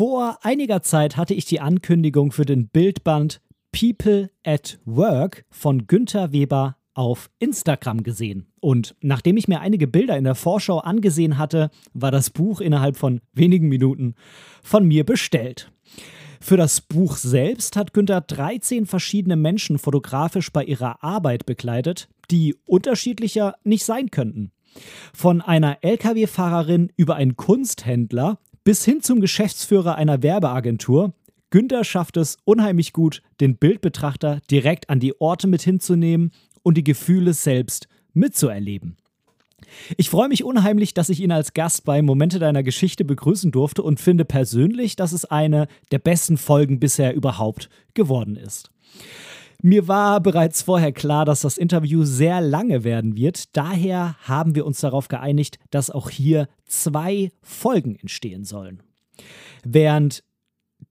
Vor einiger Zeit hatte ich die Ankündigung für den Bildband People at Work von Günther Weber auf Instagram gesehen. Und nachdem ich mir einige Bilder in der Vorschau angesehen hatte, war das Buch innerhalb von wenigen Minuten von mir bestellt. Für das Buch selbst hat Günther 13 verschiedene Menschen fotografisch bei ihrer Arbeit begleitet, die unterschiedlicher nicht sein könnten. Von einer Lkw-Fahrerin über einen Kunsthändler bis hin zum Geschäftsführer einer Werbeagentur. Günther schafft es unheimlich gut, den Bildbetrachter direkt an die Orte mit hinzunehmen und die Gefühle selbst mitzuerleben. Ich freue mich unheimlich, dass ich ihn als Gast bei Momente deiner Geschichte begrüßen durfte und finde persönlich, dass es eine der besten Folgen bisher überhaupt geworden ist. Mir war bereits vorher klar, dass das Interview sehr lange werden wird. Daher haben wir uns darauf geeinigt, dass auch hier zwei Folgen entstehen sollen. Während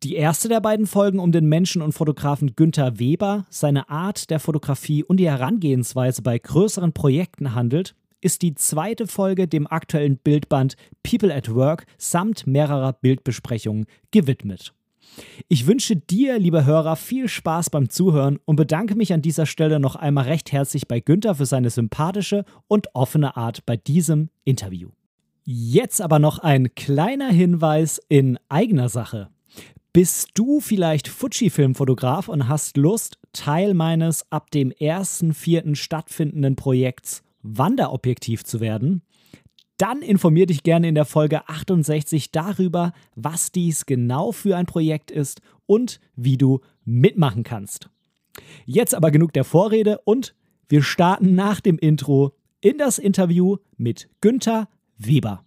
die erste der beiden Folgen um den Menschen und Fotografen Günther Weber, seine Art der Fotografie und die Herangehensweise bei größeren Projekten handelt, ist die zweite Folge dem aktuellen Bildband People at Work samt mehrerer Bildbesprechungen gewidmet. Ich wünsche dir, lieber Hörer, viel Spaß beim Zuhören und bedanke mich an dieser Stelle noch einmal recht herzlich bei Günther für seine sympathische und offene Art bei diesem Interview. Jetzt aber noch ein kleiner Hinweis in eigener Sache. Bist du vielleicht Fuji-Filmfotograf und hast Lust, Teil meines ab dem 1.4. stattfindenden Projekts Wanderobjektiv zu werden? Dann informier dich gerne in der Folge 68 darüber, was dies genau für ein Projekt ist und wie du mitmachen kannst. Jetzt aber genug der Vorrede und wir starten nach dem Intro in das Interview mit Günther Weber.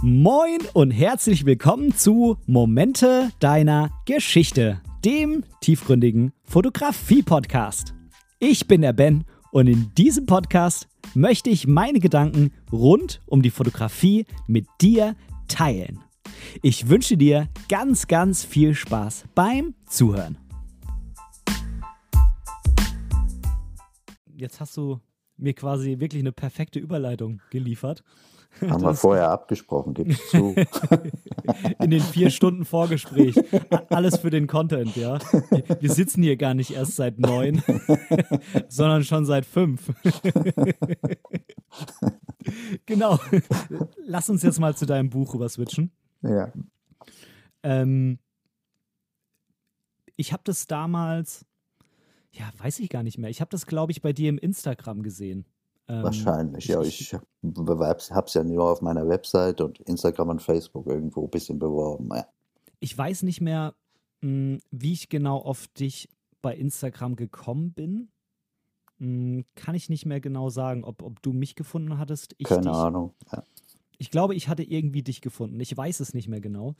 Moin und herzlich willkommen zu Momente deiner Geschichte dem tiefgründigen Fotografie-Podcast. Ich bin der Ben und in diesem Podcast möchte ich meine Gedanken rund um die Fotografie mit dir teilen. Ich wünsche dir ganz, ganz viel Spaß beim Zuhören. Jetzt hast du mir quasi wirklich eine perfekte Überleitung geliefert. Haben wir vorher abgesprochen, gib's zu. In den vier Stunden Vorgespräch. Alles für den Content, ja. Wir sitzen hier gar nicht erst seit neun, sondern schon seit fünf. genau. Lass uns jetzt mal zu deinem Buch rüber switchen. Ja. Ähm, ich habe das damals, ja, weiß ich gar nicht mehr. Ich habe das, glaube ich, bei dir im Instagram gesehen. Ähm, Wahrscheinlich, ja. Ich habe es ja nur auf meiner Website und Instagram und Facebook irgendwo ein bisschen beworben. Ja. Ich weiß nicht mehr, hm, wie ich genau auf dich bei Instagram gekommen bin. Hm, kann ich nicht mehr genau sagen, ob, ob du mich gefunden hattest. Ich Keine dich. Ahnung. Ja. Ich glaube, ich hatte irgendwie dich gefunden. Ich weiß es nicht mehr genau.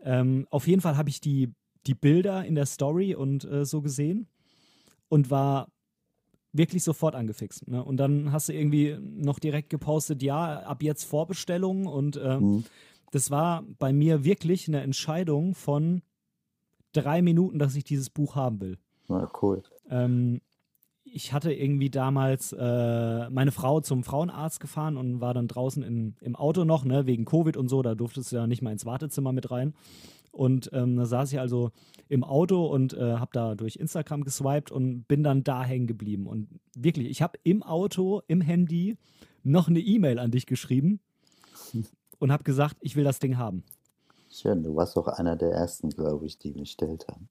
Ähm, auf jeden Fall habe ich die, die Bilder in der Story und äh, so gesehen und war wirklich sofort angefixt. Ne? Und dann hast du irgendwie noch direkt gepostet, ja, ab jetzt Vorbestellung. Und äh, mhm. das war bei mir wirklich eine Entscheidung von drei Minuten, dass ich dieses Buch haben will. Na, cool. Ähm, ich hatte irgendwie damals äh, meine Frau zum Frauenarzt gefahren und war dann draußen in, im Auto noch, ne, wegen Covid und so, da durftest du ja nicht mal ins Wartezimmer mit rein. Und ähm, da saß ich also im Auto und äh, habe da durch Instagram geswiped und bin dann da hängen geblieben. Und wirklich, ich habe im Auto, im Handy noch eine E-Mail an dich geschrieben und habe gesagt, ich will das Ding haben. Schön, du warst auch einer der ersten, glaube ich, die gestellt haben.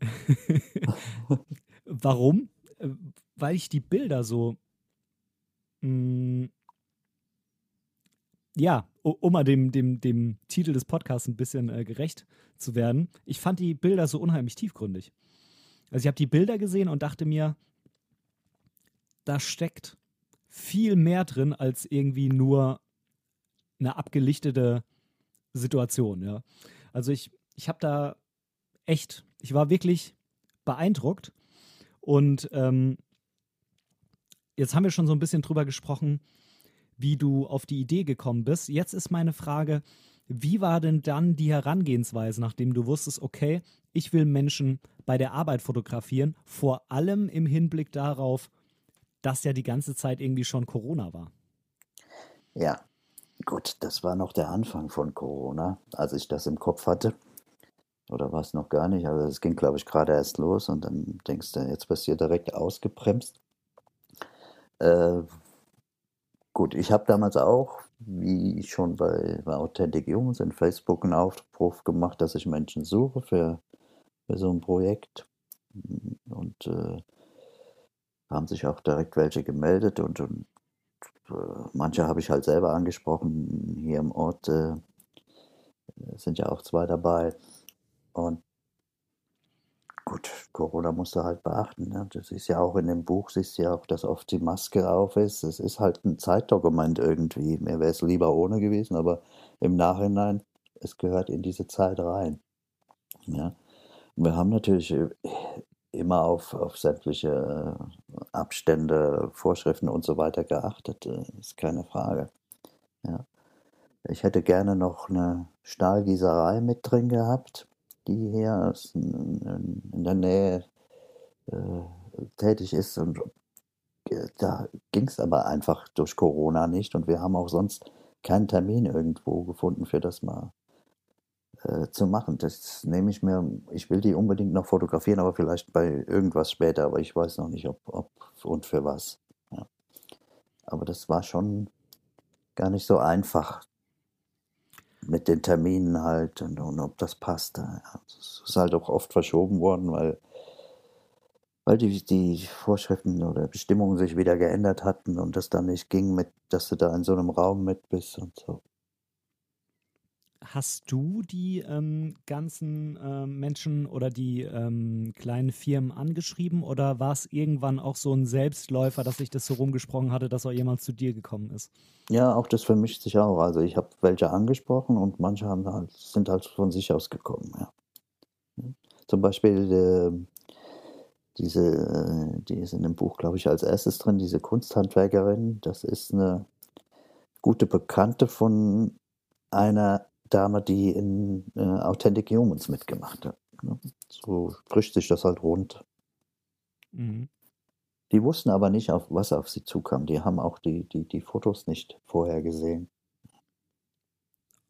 Warum? Äh, weil ich die Bilder so mh, mm, ja, um mal dem, dem, dem Titel des Podcasts ein bisschen äh, gerecht zu werden, ich fand die Bilder so unheimlich tiefgründig. Also ich habe die Bilder gesehen und dachte mir, da steckt viel mehr drin als irgendwie nur eine abgelichtete Situation, ja. Also ich, ich habe da echt, ich war wirklich beeindruckt und ähm, jetzt haben wir schon so ein bisschen drüber gesprochen, wie du auf die Idee gekommen bist. Jetzt ist meine Frage, wie war denn dann die Herangehensweise, nachdem du wusstest, okay, ich will Menschen bei der Arbeit fotografieren, vor allem im Hinblick darauf, dass ja die ganze Zeit irgendwie schon Corona war? Ja, gut, das war noch der Anfang von Corona, als ich das im Kopf hatte. Oder war es noch gar nicht? Also es ging, glaube ich, gerade erst los und dann denkst du, jetzt bist du direkt ausgebremst. Äh, gut, ich habe damals auch, wie schon bei, bei Authentic Jungs in Facebook einen Aufruf gemacht, dass ich Menschen suche für, für so ein Projekt. Und äh, haben sich auch direkt welche gemeldet und, und äh, manche habe ich halt selber angesprochen. Hier im Ort äh, sind ja auch zwei dabei. Und gut, Corona musst du halt beachten. Ne? Das ist ja auch in dem Buch, siehst du ja auch, dass oft die Maske auf ist. Es ist halt ein Zeitdokument irgendwie. Mir wäre es lieber ohne gewesen, aber im Nachhinein, es gehört in diese Zeit rein. Ja. Wir haben natürlich äh, immer auf, auf sämtliche äh, Abstände, Vorschriften und so weiter geachtet, äh, ist keine Frage. Ja. Ich hätte gerne noch eine Stahlgießerei mit drin gehabt, die hier in der Nähe äh, tätig ist. Und äh, da ging es aber einfach durch Corona nicht und wir haben auch sonst keinen Termin irgendwo gefunden, für das mal äh, zu machen. Das nehme ich mir, ich will die unbedingt noch fotografieren, aber vielleicht bei irgendwas später, aber ich weiß noch nicht, ob, ob und für was. Ja. Aber das war schon gar nicht so einfach mit den Terminen halt und, und ob das passt. Ja. Ist halt auch oft verschoben worden, weil, weil die, die Vorschriften oder Bestimmungen sich wieder geändert hatten und das dann nicht ging, mit, dass du da in so einem Raum mit bist und so. Hast du die ähm, ganzen äh, Menschen oder die ähm, kleinen Firmen angeschrieben oder war es irgendwann auch so ein Selbstläufer, dass sich das so rumgesprochen hatte, dass auch jemand zu dir gekommen ist? Ja, auch das vermischt sich auch. Also ich habe welche angesprochen und manche haben halt, sind halt von sich aus gekommen. Ja. Zum Beispiel äh, diese, die ist in dem Buch, glaube ich, als erstes drin, diese Kunsthandwerkerin. Das ist eine gute Bekannte von einer Dame, die in äh, Authentic Humans mitgemacht hat. Ne? So frischt sich das halt rund. Mhm. Die wussten aber nicht, auf was auf sie zukam. Die haben auch die, die, die Fotos nicht vorher gesehen.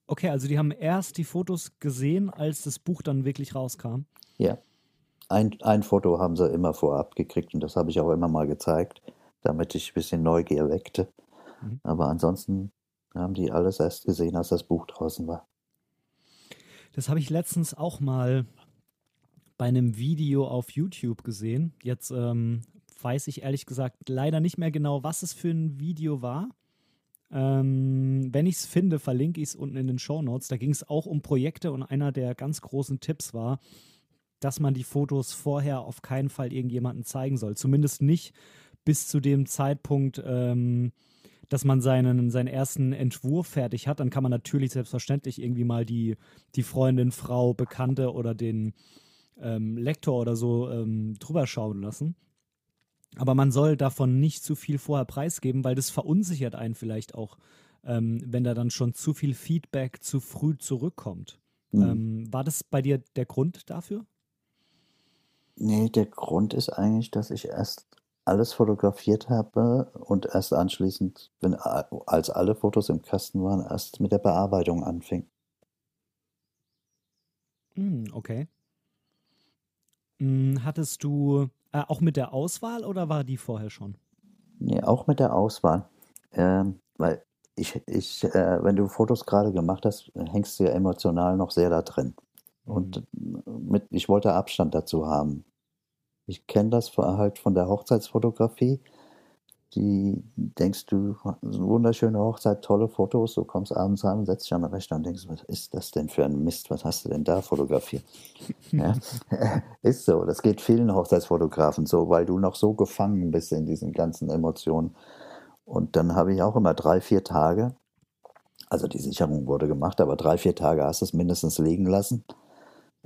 Okay, also die haben erst die Fotos gesehen, als das Buch dann wirklich rauskam. Ja. Ein, ein Foto haben sie immer vorab gekriegt und das habe ich auch immer mal gezeigt, damit ich ein bisschen Neugier weckte. Mhm. Aber ansonsten haben die alles erst gesehen, als das Buch draußen war. Das habe ich letztens auch mal bei einem Video auf YouTube gesehen. Jetzt ähm, weiß ich ehrlich gesagt leider nicht mehr genau, was es für ein Video war. Ähm, wenn ich es finde, verlinke ich es unten in den Show Notes. Da ging es auch um Projekte und einer der ganz großen Tipps war, dass man die Fotos vorher auf keinen Fall irgendjemandem zeigen soll. Zumindest nicht bis zu dem Zeitpunkt, ähm, dass man seinen, seinen ersten Entwurf fertig hat, dann kann man natürlich selbstverständlich irgendwie mal die, die Freundin, Frau, Bekannte oder den ähm, Lektor oder so ähm, drüber schauen lassen. Aber man soll davon nicht zu viel vorher preisgeben, weil das verunsichert einen vielleicht auch, ähm, wenn da dann schon zu viel Feedback zu früh zurückkommt. Mhm. Ähm, war das bei dir der Grund dafür? Nee, der Grund ist eigentlich, dass ich erst alles fotografiert habe und erst anschließend, wenn, als alle Fotos im Kasten waren, erst mit der Bearbeitung anfing. Mm, okay. Mm, hattest du äh, auch mit der Auswahl oder war die vorher schon? Nee, auch mit der Auswahl. Ähm, weil ich, ich äh, wenn du Fotos gerade gemacht hast, hängst du ja emotional noch sehr da drin. Und mhm. mit, ich wollte Abstand dazu haben. Ich kenne das halt von der Hochzeitsfotografie. Die denkst du, eine wunderschöne Hochzeit, tolle Fotos, du kommst abends heim, setzt dich an den Rechner und denkst, was ist das denn für ein Mist, was hast du denn da fotografiert? ja, ist so, das geht vielen Hochzeitsfotografen so, weil du noch so gefangen bist in diesen ganzen Emotionen. Und dann habe ich auch immer drei, vier Tage, also die Sicherung wurde gemacht, aber drei, vier Tage hast du es mindestens liegen lassen.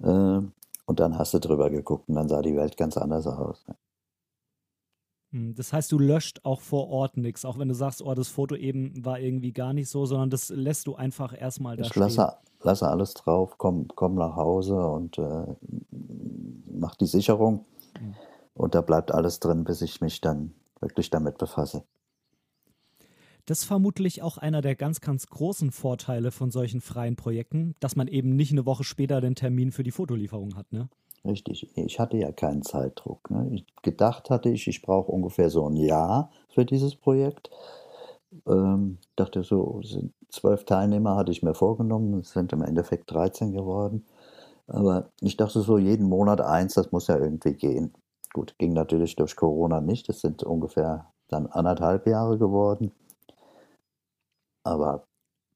Äh, und dann hast du drüber geguckt und dann sah die Welt ganz anders aus. Hm, das heißt, du löscht auch vor Ort nichts, auch wenn du sagst, oh, das Foto eben war irgendwie gar nicht so, sondern das lässt du einfach erstmal da ich stehen. Lasse, lasse alles drauf, komm, komm nach Hause und äh, mach die Sicherung. Mhm. Und da bleibt alles drin, bis ich mich dann wirklich damit befasse. Das ist vermutlich auch einer der ganz, ganz großen Vorteile von solchen freien Projekten, dass man eben nicht eine Woche später den Termin für die Fotolieferung hat, ne? Richtig, ich hatte ja keinen Zeitdruck. Ne? Ich, gedacht hatte ich, ich brauche ungefähr so ein Jahr für dieses Projekt. Ähm, dachte so, zwölf Teilnehmer hatte ich mir vorgenommen, es sind im Endeffekt 13 geworden. Aber ich dachte so, jeden Monat eins, das muss ja irgendwie gehen. Gut, ging natürlich durch Corona nicht. Es sind ungefähr dann anderthalb Jahre geworden. Aber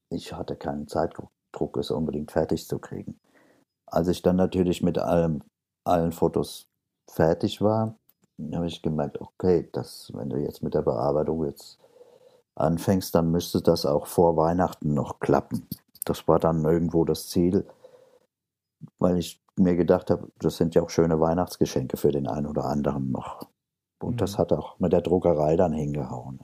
ich hatte keinen Zeitdruck, es unbedingt fertig zu kriegen. Als ich dann natürlich mit allem, allen Fotos fertig war, habe ich gemerkt, okay, das, wenn du jetzt mit der Bearbeitung jetzt anfängst, dann müsste das auch vor Weihnachten noch klappen. Das war dann irgendwo das Ziel, weil ich mir gedacht habe, das sind ja auch schöne Weihnachtsgeschenke für den einen oder anderen noch. Und mhm. das hat auch mit der Druckerei dann hingehauen.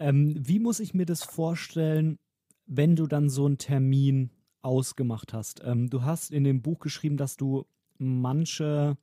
Ähm, wie muss ich mir das vorstellen, wenn du dann so einen Termin ausgemacht hast? Ähm, du hast in dem Buch geschrieben, dass du manche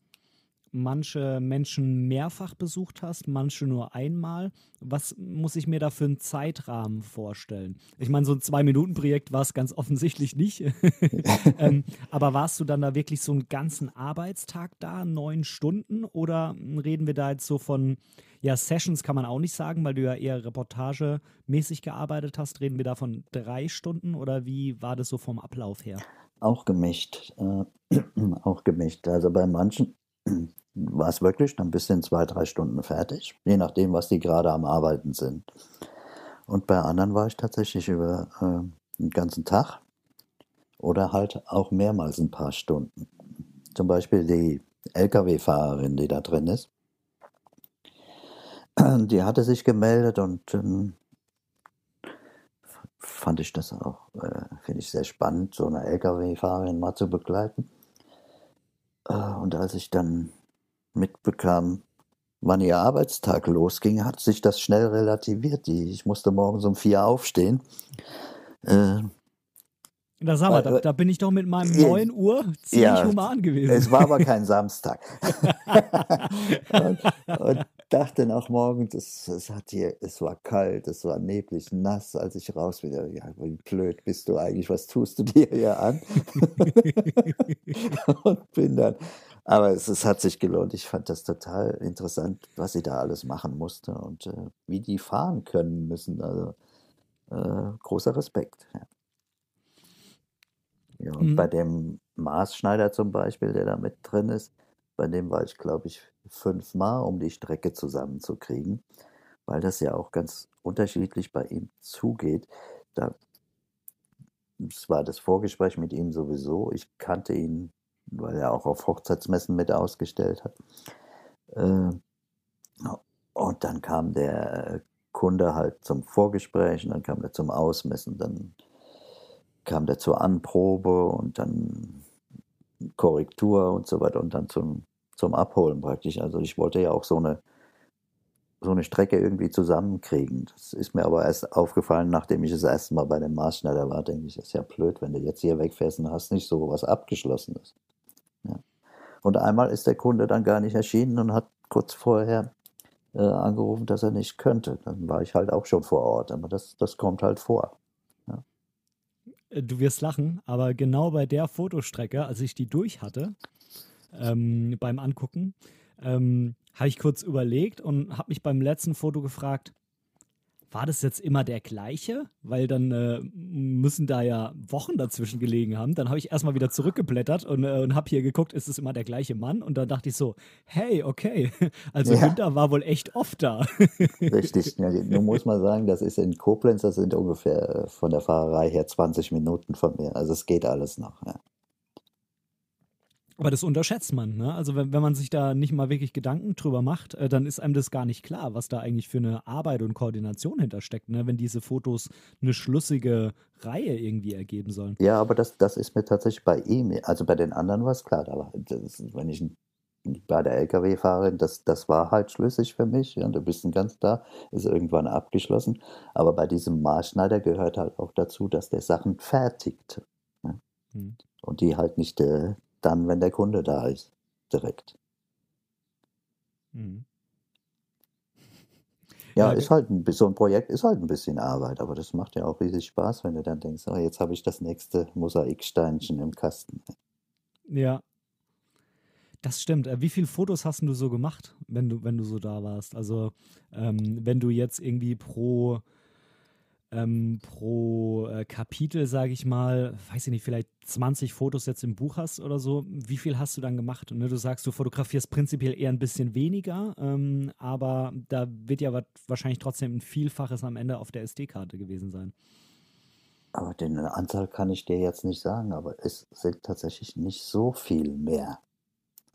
manche Menschen mehrfach besucht hast, manche nur einmal. Was muss ich mir da für einen Zeitrahmen vorstellen? Ich meine, so ein Zwei-Minuten-Projekt war es ganz offensichtlich nicht. ähm, aber warst du dann da wirklich so einen ganzen Arbeitstag da, neun Stunden? Oder reden wir da jetzt so von, ja, Sessions kann man auch nicht sagen, weil du ja eher reportagemäßig gearbeitet hast. Reden wir da von drei Stunden oder wie war das so vom Ablauf her? Auch gemischt. Äh, auch gemischt. Also bei manchen war es wirklich dann bis in zwei, drei Stunden fertig, je nachdem, was die gerade am Arbeiten sind. Und bei anderen war ich tatsächlich über äh, einen ganzen Tag oder halt auch mehrmals ein paar Stunden. Zum Beispiel die Lkw-Fahrerin, die da drin ist, die hatte sich gemeldet und ähm, fand ich das auch, äh, finde ich sehr spannend, so eine Lkw-Fahrerin mal zu begleiten. Äh, und als ich dann mitbekam, wann ihr Arbeitstag losging, hat sich das schnell relativiert. Ich musste morgens um vier aufstehen. Äh, da sag mal, da, da, bin ich doch mit meinem 9 Uhr ziemlich ja, human gewesen. Es war aber kein Samstag. und, und, dachte nach morgens, es, es, hat hier, es war kalt, es war neblig, nass, als ich raus bin. Ja, wie blöd bist du eigentlich, was tust du dir hier an? und bin dann aber es, es, hat sich gelohnt. Ich fand das total interessant, was sie da alles machen musste und äh, wie die fahren können müssen. Also äh, großer Respekt. Ja. ja und mhm. bei dem Maßschneider zum Beispiel, der da mit drin ist, bei dem war ich, glaube ich, fünfmal, um die Strecke zusammenzukriegen, weil das ja auch ganz unterschiedlich bei ihm zugeht. Da, das war das Vorgespräch mit ihm sowieso. Ich kannte ihn weil er auch auf Hochzeitsmessen mit ausgestellt hat. Äh, und dann kam der Kunde halt zum Vorgespräch und dann kam er zum Ausmessen, dann kam der zur Anprobe und dann Korrektur und so weiter und dann zum, zum Abholen praktisch. Also ich wollte ja auch so eine, so eine Strecke irgendwie zusammenkriegen. Das ist mir aber erst aufgefallen, nachdem ich das erste Mal bei dem Maßschneider war, denke ich, das ist ja blöd, wenn du jetzt hier wegfährst und hast nicht so was Abgeschlossenes. Ja. Und einmal ist der Kunde dann gar nicht erschienen und hat kurz vorher äh, angerufen, dass er nicht könnte. Dann war ich halt auch schon vor Ort. Aber das, das kommt halt vor. Ja. Äh, du wirst lachen, aber genau bei der Fotostrecke, als ich die durch hatte, ähm, beim Angucken, ähm, habe ich kurz überlegt und habe mich beim letzten Foto gefragt, war das jetzt immer der gleiche? Weil dann äh, müssen da ja Wochen dazwischen gelegen haben. Dann habe ich erstmal wieder zurückgeblättert und, äh, und habe hier geguckt, ist es immer der gleiche Mann? Und dann dachte ich so, hey, okay, also ja. Günther war wohl echt oft da. Richtig, ja, nun muss man sagen, das ist in Koblenz, das sind ungefähr äh, von der Fahrerei her 20 Minuten von mir. Also es geht alles noch. Ja. Aber das unterschätzt man. Ne? Also wenn, wenn man sich da nicht mal wirklich Gedanken drüber macht, äh, dann ist einem das gar nicht klar, was da eigentlich für eine Arbeit und Koordination hintersteckt, ne? wenn diese Fotos eine schlüssige Reihe irgendwie ergeben sollen. Ja, aber das, das ist mir tatsächlich bei ihm, also bei den anderen war es klar, aber das, wenn ich bei der Lkw-Fahrerin, das, das war halt schlüssig für mich. Ja, du bist ganz da, ist irgendwann abgeschlossen. Aber bei diesem Maßschneider gehört halt auch dazu, dass der Sachen fertigt. Ja? Hm. Und die halt nicht äh, dann, wenn der Kunde da ist, direkt. Mhm. Ja, ist halt ein, so ein Projekt ist halt ein bisschen Arbeit, aber das macht ja auch riesig Spaß, wenn du dann denkst, oh, jetzt habe ich das nächste Mosaiksteinchen im Kasten. Ja. Das stimmt. Äh, wie viele Fotos hast du so gemacht, wenn du, wenn du so da warst? Also, ähm, wenn du jetzt irgendwie pro ähm, pro äh, Kapitel, sage ich mal, weiß ich nicht, vielleicht 20 Fotos jetzt im Buch hast oder so, wie viel hast du dann gemacht? Ne, du sagst, du fotografierst prinzipiell eher ein bisschen weniger, ähm, aber da wird ja wahrscheinlich trotzdem ein Vielfaches am Ende auf der SD-Karte gewesen sein. Aber den Anzahl kann ich dir jetzt nicht sagen, aber es sind tatsächlich nicht so viel mehr.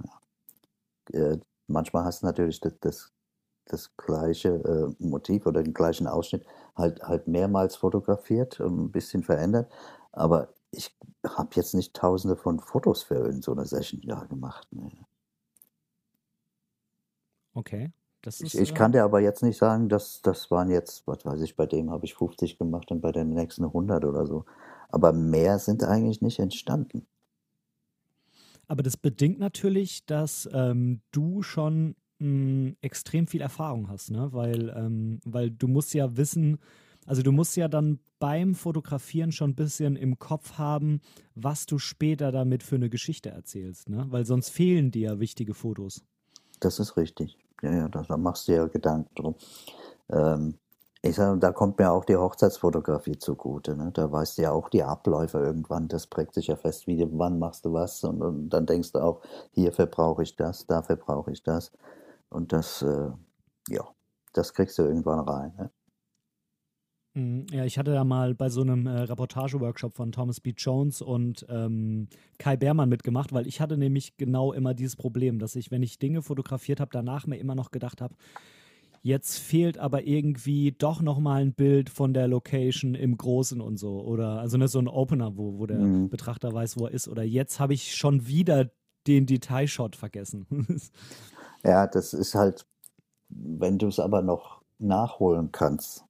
Ja. Äh, manchmal hast du natürlich das, das das gleiche äh, Motiv oder den gleichen Ausschnitt halt, halt mehrmals fotografiert, ein bisschen verändert. Aber ich habe jetzt nicht tausende von Fotos für in so einer Session ja, gemacht. Nee. Okay. Das ist, ich, ich äh kann dir aber jetzt nicht sagen, dass das waren jetzt, was weiß ich, bei dem habe ich 50 gemacht und bei dem nächsten 100 oder so. Aber mehr sind eigentlich nicht entstanden. Aber das bedingt natürlich, dass ähm, du schon mh, extrem viel Erfahrung hast, ne? Weil, ähm, weil du musst ja wissen, also du musst ja dann beim Fotografieren schon ein bisschen im Kopf haben, was du später damit für eine Geschichte erzählst, ne? Weil sonst fehlen dir ja wichtige Fotos. Das ist richtig. Ja, ja, da, da machst du ja Gedanken drum. Ähm, ich sage, da kommt mir auch die Hochzeitsfotografie zugute. Ne? Da weißt du ja auch die Abläufe irgendwann. Das prägt sich ja fest, wie wann machst du was. Und, und dann denkst du auch, hierfür brauche ich das, dafür brauche ich das. Und das, äh, ja, das kriegst du irgendwann rein. Ne? Mhm, ja, ich hatte ja mal bei so einem äh, Reportage-Workshop von Thomas B. Jones und ähm, Kai Beermann mitgemacht, weil ich hatte nämlich genau immer dieses Problem, dass ich, wenn ich Dinge fotografiert habe, danach mir immer noch gedacht habe, jetzt fehlt aber irgendwie doch noch mal ein Bild von der Location im Großen und so. Oder also ne, so ein Opener, wo, wo der mhm. Betrachter weiß, wo er ist. Oder jetzt habe ich schon wieder den Detailshot vergessen. Ja, das ist halt, wenn du es aber noch nachholen kannst,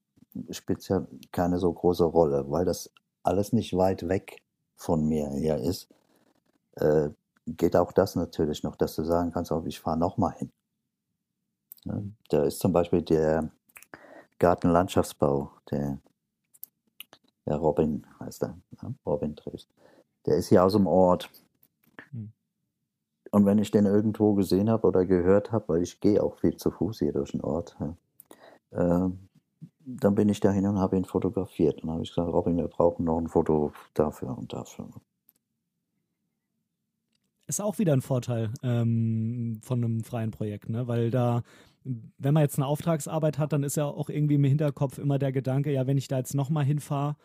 spielt es ja keine so große Rolle, weil das alles nicht weit weg von mir her ist. Äh, geht auch das natürlich noch, dass du sagen kannst, oh, ich fahre nochmal hin. Ja, da ist zum Beispiel der Gartenlandschaftsbau, der, der Robin heißt er, ja, Robin Dreves. Der ist hier aus dem Ort. Und wenn ich den irgendwo gesehen habe oder gehört habe, weil ich gehe auch viel zu Fuß hier durch den Ort, ja, äh, dann bin ich dahin und habe ihn fotografiert. Und dann habe ich gesagt, Robin, wir brauchen noch ein Foto dafür und dafür. Ist auch wieder ein Vorteil ähm, von einem freien Projekt, ne? weil da, wenn man jetzt eine Auftragsarbeit hat, dann ist ja auch irgendwie im Hinterkopf immer der Gedanke, ja, wenn ich da jetzt nochmal hinfahre,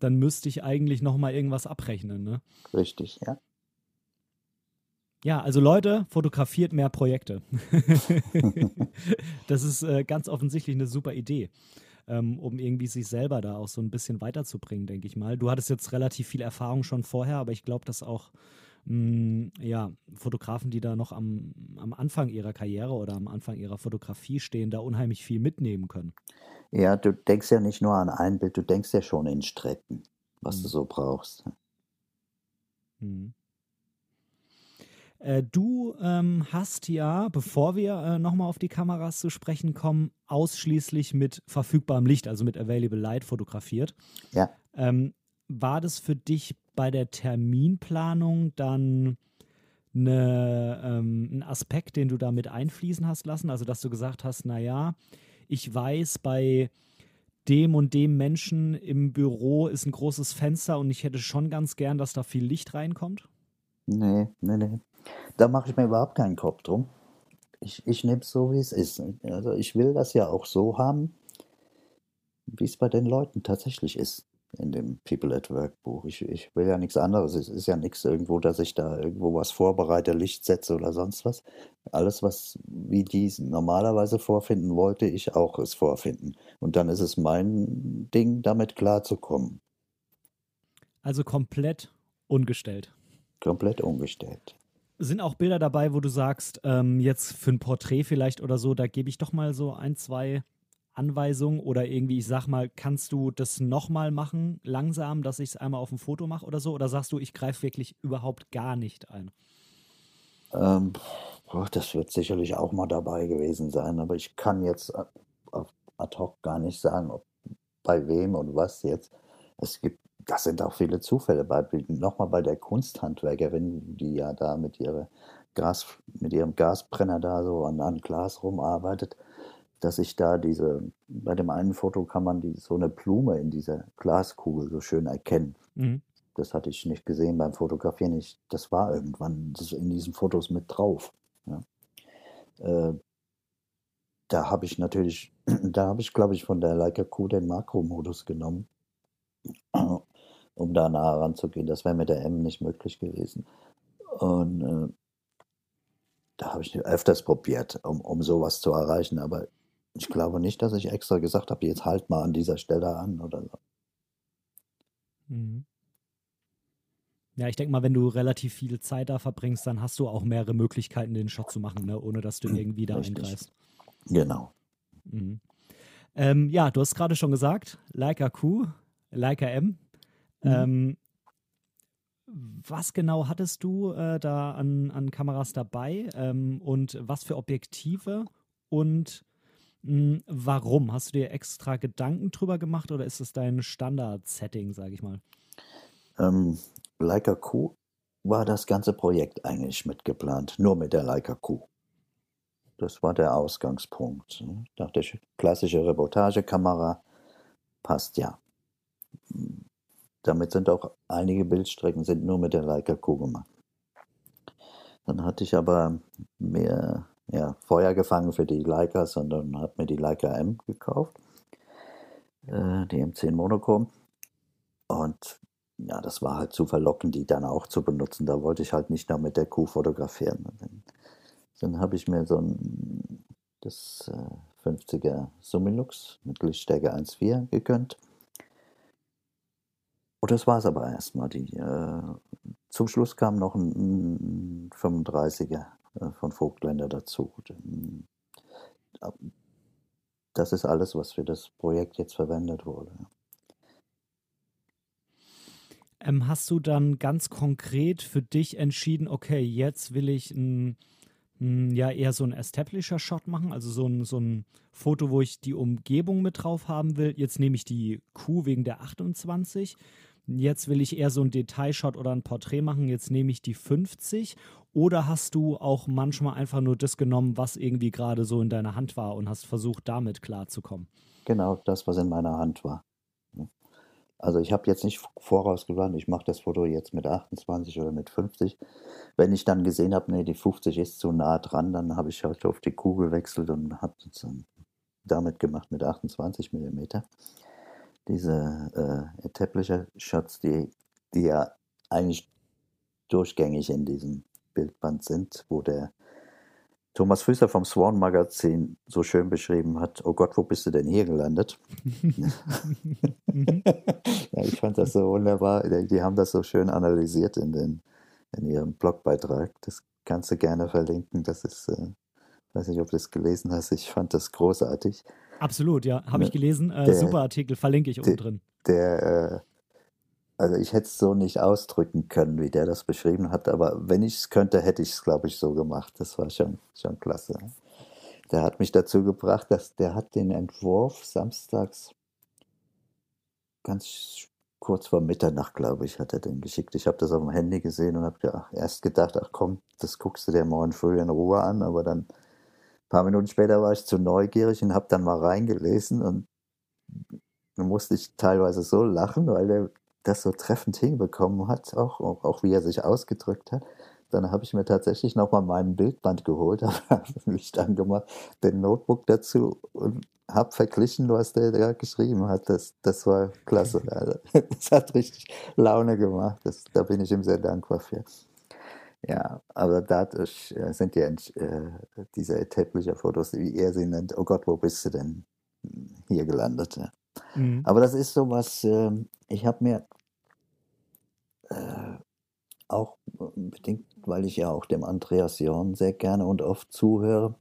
dann müsste ich eigentlich nochmal irgendwas abrechnen. Ne? Richtig, ja. Ja, also Leute, fotografiert mehr Projekte. das ist äh, ganz offensichtlich eine super Idee, ähm, um irgendwie sich selber da auch so ein bisschen weiterzubringen, denke ich mal. Du hattest jetzt relativ viel Erfahrung schon vorher, aber ich glaube, dass auch mh, mm, ja, Fotografen, die da noch am, am Anfang ihrer Karriere oder am Anfang ihrer Fotografie stehen, da unheimlich viel mitnehmen können. Ja, du denkst ja nicht nur an ein Bild, du denkst ja schon in Strecken, was mhm. du so brauchst. Mhm. Äh, du ähm, hast ja, bevor wir äh, nochmal auf die Kameras zu sprechen kommen, ausschließlich mit verfügbarem Licht, also mit Available Light fotografiert. Ja. Ähm, war das für dich bei der Terminplanung dann eine, ähm, ein Aspekt, den du da mit einfließen hast lassen? Also, dass du gesagt hast, naja, ich weiß, bei dem und dem Menschen im Büro ist ein großes Fenster und ich hätte schon ganz gern, dass da viel Licht reinkommt? Nee, nee, nee. Da mache ich mir überhaupt keinen Kopf drum. Ich, ich nehme es so, wie es ist. Also ich will das ja auch so haben, wie es bei den Leuten tatsächlich ist in dem People at Work Buch. Ich, ich will ja nichts anderes. Es ist ja nichts irgendwo, dass ich da irgendwo was vorbereite, Licht setze oder sonst was. Alles, was wie die normalerweise vorfinden, wollte ich auch es vorfinden. Und dann ist es mein Ding, damit klarzukommen. Also komplett ungestellt. Komplett umgestellt. Sind auch Bilder dabei, wo du sagst, ähm, jetzt für ein Porträt vielleicht oder so, da gebe ich doch mal so ein, zwei Anweisungen oder irgendwie, ich sag mal, kannst du das nochmal machen, langsam, dass ich es einmal auf dem Foto mache oder so? Oder sagst du, ich greife wirklich überhaupt gar nicht ein? Ähm, das wird sicherlich auch mal dabei gewesen sein, aber ich kann jetzt ad hoc gar nicht sagen, ob bei wem und was jetzt. Es gibt, das sind auch viele Zufälle bei, nochmal bei der Kunsthandwerkerin, die ja da mit ihrer Gas, mit ihrem Gasbrenner da so an, an Glas rumarbeitet, dass ich da diese, bei dem einen Foto kann man die, so eine Blume in dieser Glaskugel so schön erkennen. Mhm. Das hatte ich nicht gesehen beim Fotografieren. Ich, das war irgendwann in diesen Fotos mit drauf. Ja. Äh, da habe ich natürlich, da habe ich, glaube ich, von der Leica Q den Makro-Modus genommen, um da nah ranzugehen. Das wäre mit der M nicht möglich gewesen. Und äh, da habe ich öfters probiert, um, um sowas zu erreichen. Aber ich glaube nicht, dass ich extra gesagt habe, jetzt halt mal an dieser Stelle an oder so. Mhm. Ja, ich denke mal, wenn du relativ viel Zeit da verbringst, dann hast du auch mehrere Möglichkeiten, den Shot zu machen, ne? ohne dass du irgendwie da Richtig. eingreifst. Genau. Mhm. Ähm, ja, du hast gerade schon gesagt, Leica Q, Leica M. Mhm. Ähm, was genau hattest du äh, da an, an Kameras dabei ähm, und was für Objektive und mh, hm, warum? Hast du dir extra Gedanken drüber gemacht oder ist es dein Standard-Setting, sage ich mal? Ähm, Leica Q war das ganze Projekt eigentlich mitgeplant, nur mit der Leica Q. Das war der Ausgangspunkt. Ne? Dachte ich, klassische Reportagekamera passt ja. Damit sind auch einige Bildstrecken sind nur mit der Leica Q gemacht. Dann hatte ich aber mehr ja, Feuer gefangen für die Leica, sondern habe mir die Leica M gekauft, äh, die M10 Monochrom. Und ja, das war halt zu verlockend, die dann auch zu benutzen. Da wollte ich halt nicht nur mit der Kuh fotografieren. Dann, dann habe ich mir so ein das äh, 50er Summilux mit Lichtstärke 1.4 gegönnt. Und das war es aber erstmal. Äh, zum Schluss kam noch ein, ein 35er äh, von Vogtländer dazu. Das ist alles, was für das Projekt jetzt verwendet wurde. Ähm, hast du dann ganz konkret für dich entschieden, okay, jetzt will ich ein, ein, ja eher so ein Establisher-Shot machen, also so ein, so ein Foto, wo ich die Umgebung mit drauf haben will. Jetzt nehme ich die Kuh wegen der 28. Jetzt will ich eher so ein Detailshot oder ein Porträt machen. Jetzt nehme ich die 50. Oder hast du auch manchmal einfach nur das genommen, was irgendwie gerade so in deiner Hand war und hast versucht, damit klarzukommen? Genau, das, was in meiner Hand war. Also ich habe jetzt nicht vorausgeplant, ich mache das Foto jetzt mit 28 oder mit 50. Wenn ich dann gesehen habe, nee, die 50 ist zu nah dran, dann habe ich halt auf die Kugel gewechselt und habe damit gemacht mit 28 mm. Diese äh, Etablicher Shots, die, die ja eigentlich durchgängig in diesem Bildband sind, wo der Thomas Füßer vom Swan Magazin so schön beschrieben hat, oh Gott, wo bist du denn hier gelandet? ja, ich fand das so wunderbar. Die haben das so schön analysiert in, den, in ihrem Blogbeitrag. Das kannst du gerne verlinken. Das ist, äh, ich weiß nicht, ob du das gelesen hast. Ich fand das großartig. Absolut, ja. Habe ich ne, gelesen. Äh, der, super Artikel, verlinke ich unten drin. Der, äh, also ich hätte es so nicht ausdrücken können, wie der das beschrieben hat, aber wenn ich es könnte, hätte ich es, glaube ich, so gemacht. Das war schon, schon klasse. Der hat mich dazu gebracht, dass der hat den Entwurf samstags ganz kurz vor Mitternacht, glaube ich, hat er den geschickt. Ich habe das auf dem Handy gesehen und habe erst gedacht, ach komm, das guckst du dir morgen früh in Ruhe an, aber dann ein paar Minuten später war ich zu neugierig und habe dann mal reingelesen und dann musste ich teilweise so lachen, weil der das so treffend hinbekommen hat, auch, auch, wie er sich ausgedrückt hat. Dann habe ich mir tatsächlich nochmal meinen Bildband geholt, habe Licht angemacht, den Notebook dazu und habe verglichen, was der da geschrieben hat. Das, das war klasse. Also, das hat richtig Laune gemacht. Das, da bin ich ihm sehr dankbar für. Ja, aber dadurch äh, sind ja äh, diese Teppliche Fotos, wie er sie nennt, oh Gott, wo bist du denn hier gelandet? Mhm. Aber das ist so was, äh, ich habe mir äh, auch bedingt, weil ich ja auch dem Andreas Jorn sehr gerne und oft zuhöre,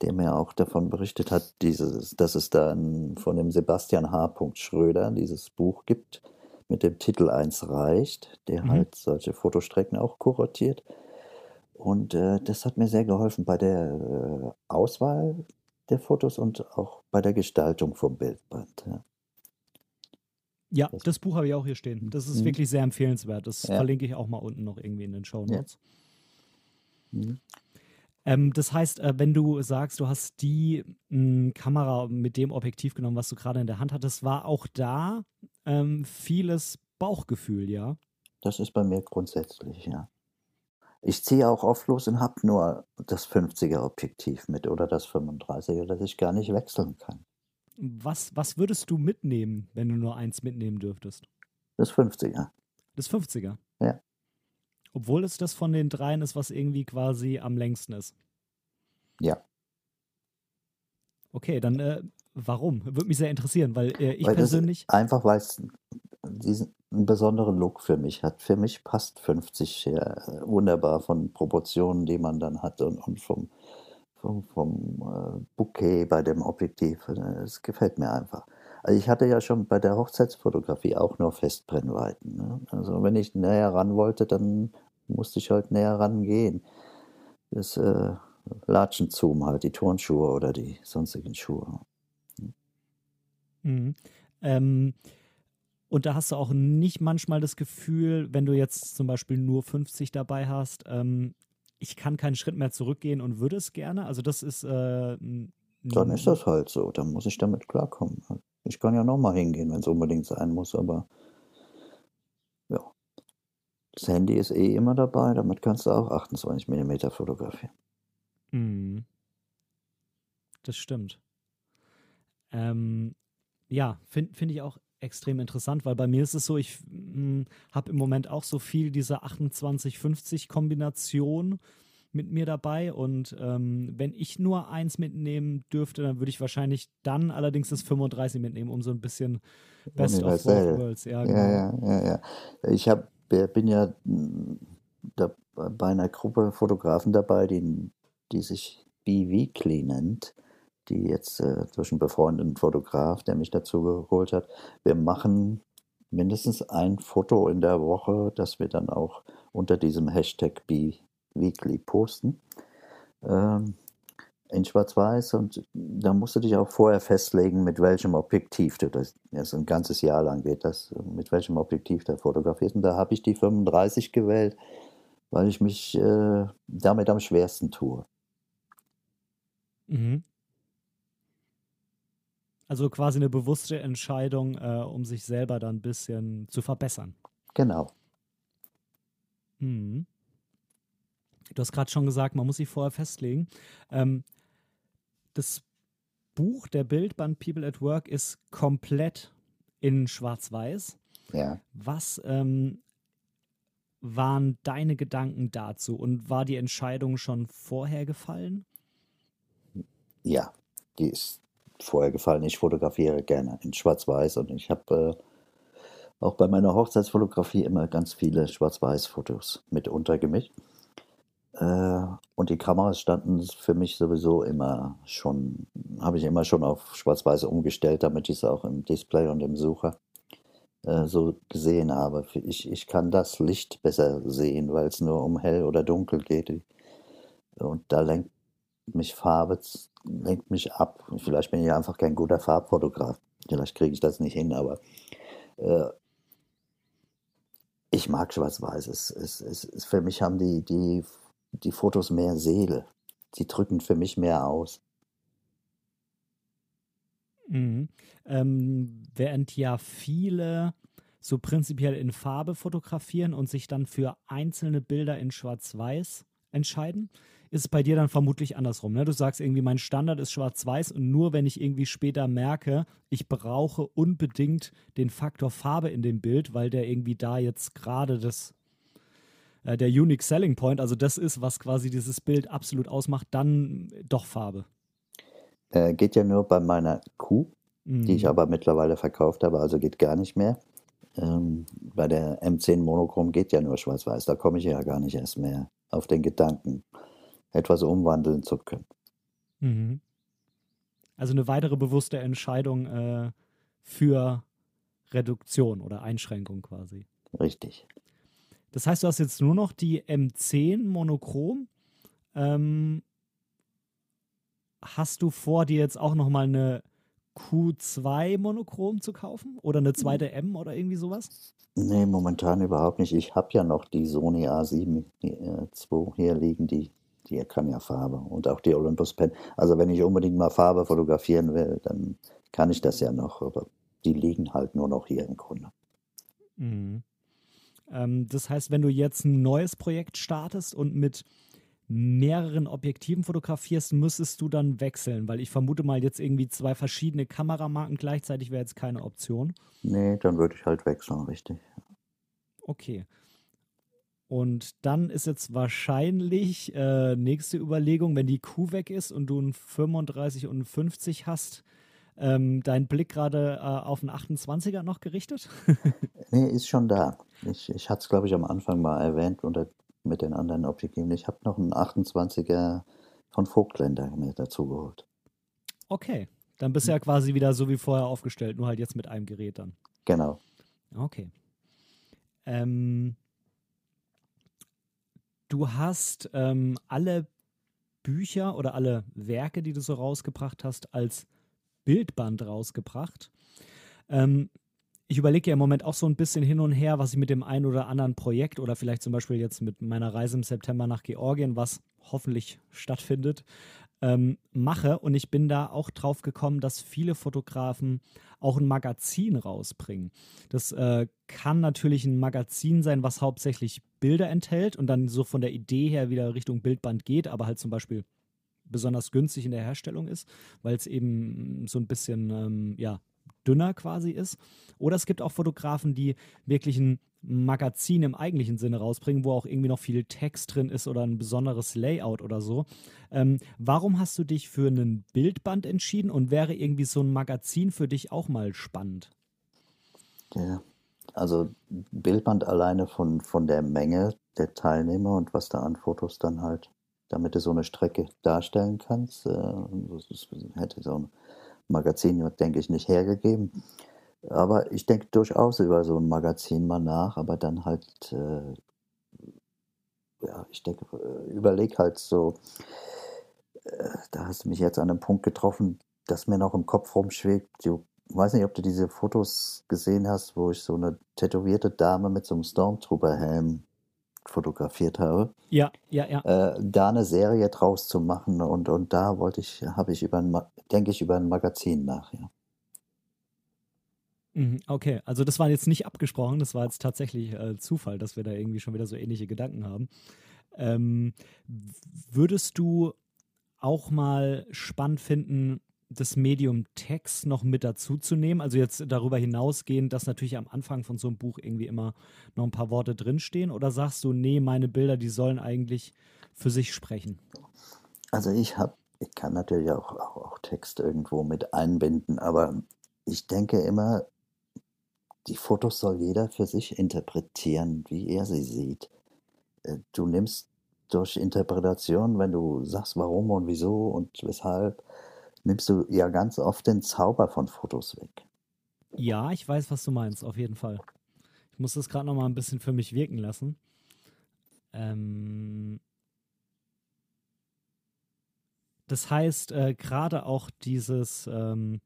der mir auch davon berichtet hat, dieses, dass es dann von dem Sebastian H. Schröder dieses Buch gibt mit dem Titel 1 reicht, der mhm. halt solche Fotostrecken auch kuratiert. Und äh, das hat mir sehr geholfen bei der äh, Auswahl der Fotos und auch bei der Gestaltung vom Bildband. Ja. Ja, das Buch habe ich auch hier stehen. Das ist mhm. wirklich sehr empfehlenswert. Das ja. verlinke ich auch mal unten noch irgendwie in den Show Notes. Ja. Mhm. Ähm, das heißt, äh, wenn du sagst, du hast die mh, hm, Kamera mit dem Objektiv genommen, was du gerade in der Hand hattest, war auch da ähm, vieles Bauchgefühl, ja? Das ist bei mir grundsätzlich, ja. Ich ziehe auch oft los und habe nur das 50er Objektiv mit oder das 35er, das ich gar nicht wechseln kann. Was, was würdest du mitnehmen, wenn du nur eins mitnehmen dürftest? Das 50er. Das 50er? Ja. Obwohl es das von den dreien ist, was irgendwie quasi am längsten ist. Ja. Okay, dann äh, warum? Würde mich sehr interessieren, weil äh, ich weil persönlich. einfach weil es diesen besonderen Look für mich hat. Für mich passt 50 äh, wunderbar von Proportionen, die man dann hat und, und vom, vom, vom äh, Bouquet bei dem Objektiv. Es gefällt mir einfach. Also ich hatte ja schon bei der Hochzeitsfotografie auch nur Festbrennweiten. Ne? Also wenn ich näher ran wollte, dann musste ich halt näher rangehen. Das äh, Latschenzoom halt, die Turnschuhe oder die sonstigen Schuhe. Mhm. Ähm, und da hast du auch nicht manchmal das Gefühl, wenn du jetzt zum Beispiel nur 50 dabei hast, ähm, ich kann keinen Schritt mehr zurückgehen und würde es gerne. Also das ist. Äh, dann ist das halt so. Dann muss ich damit klarkommen. Ich kann ja nochmal hingehen, wenn es unbedingt sein muss, aber ja. Das Handy ist eh immer dabei, damit kannst du auch 28 mm fotografieren. Mhm. Das stimmt. Ähm, ja, finde find ich auch extrem interessant, weil bei mir ist es so, ich hm, habe im Moment auch so viel diese 28-50-Kombination mit mir dabei und ähm, wenn ich nur eins mitnehmen dürfte, dann würde ich wahrscheinlich dann allerdings das 35 mitnehmen, um so ein bisschen Best of both Worlds. Ja, genau. ja, ja, ja, Ich hab, bin ja hm, da, bei einer Gruppe Fotografen dabei, die, die sich B-Weekly nennt die jetzt äh, einen befreundeten Fotograf, der mich dazu geholt hat, wir machen mindestens ein Foto in der Woche, das wir dann auch unter diesem Hashtag BeWeekly posten. Ähm, in Schwarz-Weiß und da musst du dich auch vorher festlegen, mit welchem Objektiv du das, das ein ganzes Jahr lang geht das, mit welchem Objektiv du fotografierst. Und da habe ich die 35 gewählt, weil ich mich äh, damit am schwersten tue. Mhm. Also quasi eine bewusste Entscheidung, äh, um sich selber dann ein bisschen zu verbessern. Genau. Hm. Du hast gerade schon gesagt, man muss sich vorher festlegen. Ähm, das Buch, der Bildband People at Work ist komplett in Schwarz-Weiß. Ja. Was ähm, waren deine Gedanken dazu und war die Entscheidung schon vorher gefallen? Ja, die ist vorher gefallen. Ich fotografiere gerne in Schwarz-Weiß und ich habe äh, auch bei meiner Hochzeitsfotografie immer ganz viele Schwarz-Weiß-Fotos mit untergemischt. Äh, und die Kameras standen für mich sowieso immer schon, habe ich immer schon auf Schwarz-Weiß umgestellt, damit ich es auch im Display und im Sucher äh, so gesehen habe. Ich, ich kann das Licht besser sehen, weil es nur um hell oder dunkel geht. Und da lenkt mich Farbe lenkt mich ab. Vielleicht bin ich einfach kein guter Farbfotograf. Vielleicht kriege ich das nicht hin, aber äh, ich mag Schwarz-Weiß. Es, es, es, es, für mich haben die, die, die Fotos mehr Seele. Sie drücken für mich mehr aus. Mhm. Ähm, während ja viele so prinzipiell in Farbe fotografieren und sich dann für einzelne Bilder in Schwarz-Weiß entscheiden, ist es bei dir dann vermutlich andersrum. Ne? Du sagst irgendwie, mein Standard ist schwarz-weiß und nur wenn ich irgendwie später merke, ich brauche unbedingt den Faktor Farbe in dem Bild, weil der irgendwie da jetzt gerade das äh, der Unique Selling Point, also das ist, was quasi dieses Bild absolut ausmacht, dann doch Farbe. Äh, geht ja nur bei meiner Kuh, mhm. die ich mhm. aber mittlerweile verkauft habe, also geht gar nicht mehr. Ähm, bei der M10 Monochrom geht ja nur schwarz-weiß, da komme ich ja gar nicht erst mehr auf den Gedanken etwas umwandeln zu können. Mhm. Also eine weitere bewusste Entscheidung äh, für Reduktion oder Einschränkung quasi. Richtig. Das heißt, du hast jetzt nur noch die M10 monochrom. Ähm, hast du vor, dir jetzt auch nochmal eine Q2 Monochrom zu kaufen? Oder eine zweite M oder irgendwie sowas? Nee, momentan überhaupt nicht. Ich habe ja noch die Sony A7 II äh, hier liegen, die, die kann ja Farbe und auch die Olympus Pen. Also wenn ich unbedingt mal Farbe fotografieren will, dann kann ich das ja noch, aber die liegen halt nur noch hier im Grunde. Mhm. Ähm, das heißt, wenn du jetzt ein neues Projekt startest und mit mehreren Objektiven fotografierst, müsstest du dann wechseln, weil ich vermute mal jetzt irgendwie zwei verschiedene Kameramarken gleichzeitig wäre jetzt keine Option. Nee, dann würde ich halt wechseln, richtig. Okay. Und dann ist jetzt wahrscheinlich äh, nächste Überlegung, wenn die Kuh weg ist und du ein 35 und ein 50 hast, ähm, dein Blick gerade äh, auf einen 28er noch gerichtet? nee, ist schon da. Ich, ich hatte es, glaube ich, am Anfang mal erwähnt unter mit den anderen Objektiven. Ich habe noch einen 28er von Vogtländer mir dazu geholt. Okay, dann bist du ja quasi wieder so wie vorher aufgestellt, nur halt jetzt mit einem Gerät dann. Genau. Okay. Ähm, du hast ähm, alle Bücher oder alle Werke, die du so rausgebracht hast, als Bildband rausgebracht. Ähm, ich überlege ja im Moment auch so ein bisschen hin und her, was ich mit dem einen oder anderen Projekt oder vielleicht zum Beispiel jetzt mit meiner Reise im September nach Georgien, was hoffentlich stattfindet, ähm, mache. Und ich bin da auch drauf gekommen, dass viele Fotografen auch ein Magazin rausbringen. Das äh, kann natürlich ein Magazin sein, was hauptsächlich Bilder enthält und dann so von der Idee her wieder Richtung Bildband geht, aber halt zum Beispiel besonders günstig in der Herstellung ist, weil es eben so ein bisschen ähm, ja, dünner quasi ist. Oder es gibt auch Fotografen, die wirklich ein Magazin im eigentlichen Sinne rausbringen, wo auch irgendwie noch viel Text drin ist oder ein besonderes Layout oder so. Ähm, warum hast du dich für einen Bildband entschieden und wäre irgendwie so ein Magazin für dich auch mal spannend? Ja, also Bildband alleine von, von der Menge der Teilnehmer und was da an Fotos dann halt, damit du so eine Strecke darstellen kannst, äh, das hätte so ein Magazin, denke ich, nicht hergegeben. Aber ich denke durchaus über so ein Magazin mal nach, aber dann halt, äh, ja, ich denke, äh, überleg halt so, äh, da hast du mich jetzt an einem Punkt getroffen, das mir noch im Kopf rumschwebt. Du weiß nicht, ob du diese Fotos gesehen hast, wo ich so eine tätowierte Dame mit so einem Stormtrooper-Helm fotografiert habe. Ja, ja, ja. Äh, da eine Serie draus zu machen und, und da wollte ich, habe ich über ein, denke ich, über ein Magazin nach, ja. Mhm, okay, also das war jetzt nicht abgesprochen, das war jetzt tatsächlich äh, Zufall, dass wir da irgendwie schon wieder so ähnliche Gedanken haben. Ähm, würdest du auch mal spannend finden, das Medium Text noch mit dazu zu nehmen? Also jetzt darüber hinausgehend, dass natürlich am Anfang von so einem Buch irgendwie immer noch ein paar Worte drinstehen? Oder sagst du, nee, meine Bilder, die sollen eigentlich für sich sprechen? Also ich habe, ich kann natürlich auch, auch, auch Text irgendwo mit einbinden, aber ich denke immer, die Fotos soll jeder für sich interpretieren, wie er sie sieht. Äh, du nimmst durch Interpretation, wenn du sagst, warum und wieso und weshalb, nimmst du ja ganz oft den Zauber von Fotos weg. Ja, ich weiß, was du meinst, auf jeden Fall. Ich muss das gerade noch mal ein bisschen für mich wirken lassen. Ähm das heißt, äh, gerade auch dieses, ähm,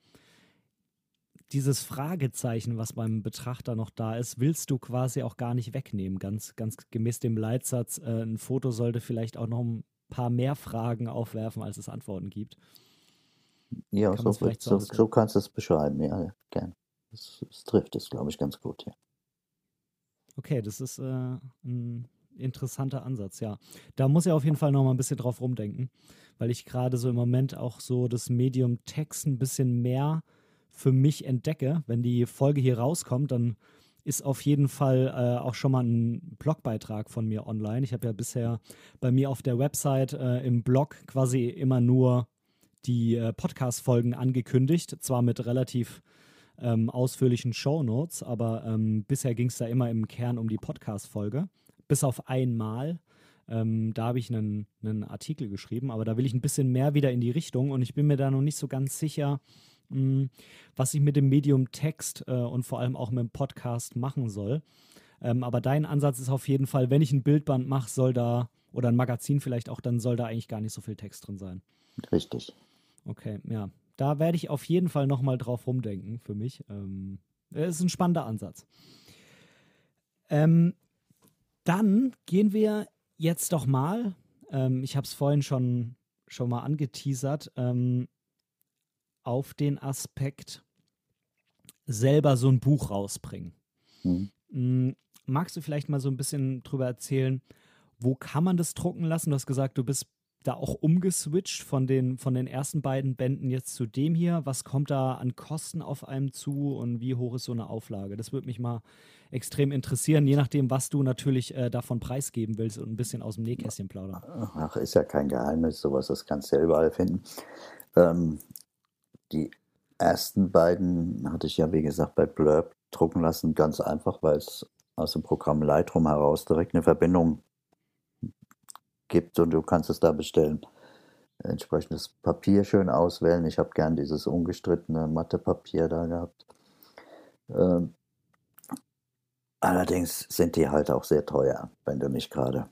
dieses Fragezeichen, was beim Betrachter noch da ist, willst du quasi auch gar nicht wegnehmen. Ganz, ganz gemäß dem Leitsatz, äh, ein Foto sollte vielleicht auch noch ein paar mehr Fragen aufwerfen, als es Antworten gibt. Ja, so, so, so, so, kannst du es beschreiben, ja, ja gern. Das, das trifft es, glaube ich, ganz gut, ja. Okay, das ist äh, ein interessanter Ansatz, ja. Da muss ich auf jeden Fall noch mal ein bisschen drauf rumdenken, weil ich gerade so im Moment auch so das Medium Text ein bisschen mehr für mich entdecke. Wenn die Folge hier rauskommt, dann ist auf jeden Fall äh, auch schon mal ein Blogbeitrag von mir online. Ich habe ja bisher bei mir auf der Website äh, im Blog quasi immer nur die äh, Podcast-Folgen angekündigt, zwar mit relativ ähm, ausführlichen Shownotes, aber ähm, bisher ging es da immer im Kern um die Podcast-Folge, bis auf einmal. Ähm, da habe ich einen, einen Artikel geschrieben, aber da will ich ein bisschen mehr wieder in die Richtung und ich bin mir da noch nicht so ganz sicher, was ich mit dem Medium Text äh, und vor allem auch mit dem Podcast machen soll. Ähm, aber dein Ansatz ist auf jeden Fall, wenn ich ein Bildband mache, soll da, oder ein Magazin vielleicht auch, dann soll da eigentlich gar nicht so viel Text drin sein. Richtig. okay, ja. Da werde ich auf jeden Fall nochmal drauf rumdenken für mich. Ähm, ist ein spannender Ansatz. Ähm, dann gehen wir jetzt doch mal, ähm, ich habe es vorhin schon, schon mal angeteasert, ähm, auf den Aspekt selber so ein Buch rausbringen. Mhm. Magst du vielleicht mal so ein bisschen drüber erzählen, wo kann man das drucken lassen? Du hast gesagt, du bist da auch umgeswitcht von den, von den ersten beiden Bänden jetzt zu dem hier. Was kommt da an Kosten auf einem zu und wie hoch ist so eine Auflage? Das würde mich mal extrem interessieren, je nachdem, was du natürlich äh, davon preisgeben willst und ein bisschen aus dem Nähkästchen plaudern. Ach, ist ja kein Geheimnis, sowas, das kannst du ja überall finden. Ähm, die ersten beiden hatte ich ja, wie gesagt, bei Blurb drucken lassen, ganz einfach, weil es aus dem Programm Lightroom heraus direkt eine Verbindung gibt und du kannst es da bestellen. Entsprechendes Papier schön auswählen. Ich habe gern dieses ungestrittene Mathepapier da gehabt. Ähm, allerdings sind die halt auch sehr teuer, wenn du nicht gerade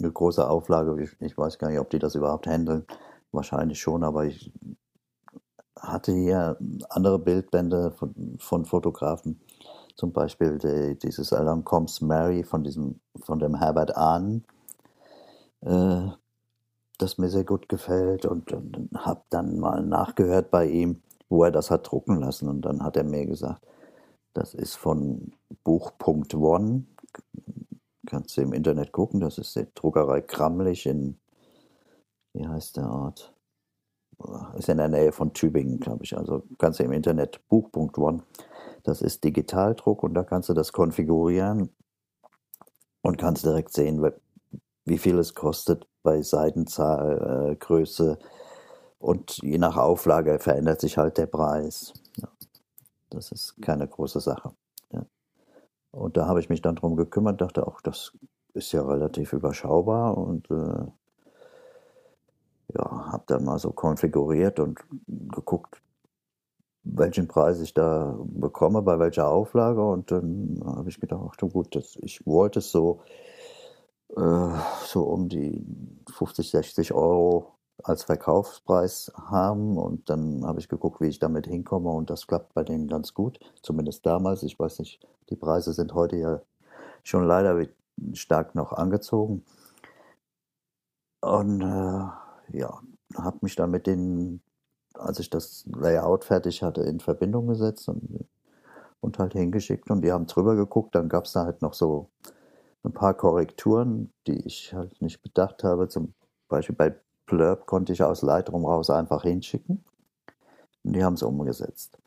eine große Auflage, ich weiß gar nicht, ob die das überhaupt handeln. Wahrscheinlich schon, aber ich hatte hier andere Bildbände von, von Fotografen, zum Beispiel die, dieses Alarm Combs Mary von, diesem, von dem Herbert Ahn, äh, das mir sehr gut gefällt und, und habe dann mal nachgehört bei ihm, wo er das hat drucken lassen. Und dann hat er mir gesagt, das ist von Buch.one, One, kannst du im Internet gucken, das ist die Druckerei Kramlich in, wie heißt der Ort? Ist in der Nähe von Tübingen, glaube ich. Also kannst du im Internet Buch.one, das ist Digitaldruck und da kannst du das konfigurieren und kannst direkt sehen, wie viel es kostet bei Seitenzahl, äh, Größe und je nach Auflage verändert sich halt der Preis. Ja. Das ist keine große Sache. Ja. Und da habe ich mich dann drum gekümmert, dachte auch, das ist ja relativ überschaubar und äh, ja, habe dann mal so konfiguriert und geguckt, welchen Preis ich da bekomme, bei welcher Auflage und dann habe ich gedacht, ach du gut, das, ich wollte es so äh, so um die 50, 60 Euro als Verkaufspreis haben und dann habe ich geguckt, wie ich damit hinkomme und das klappt bei denen ganz gut, zumindest damals. Ich weiß nicht, die Preise sind heute ja schon leider stark noch angezogen. Und äh, ja, habe mich dann mit denen, als ich das Layout fertig hatte, in Verbindung gesetzt und, und halt hingeschickt und die haben drüber geguckt. Dann gab es da halt noch so ein paar Korrekturen, die ich halt nicht bedacht habe. Zum Beispiel bei Blurb konnte ich aus Lightroom raus einfach hinschicken. Und die haben es umgesetzt.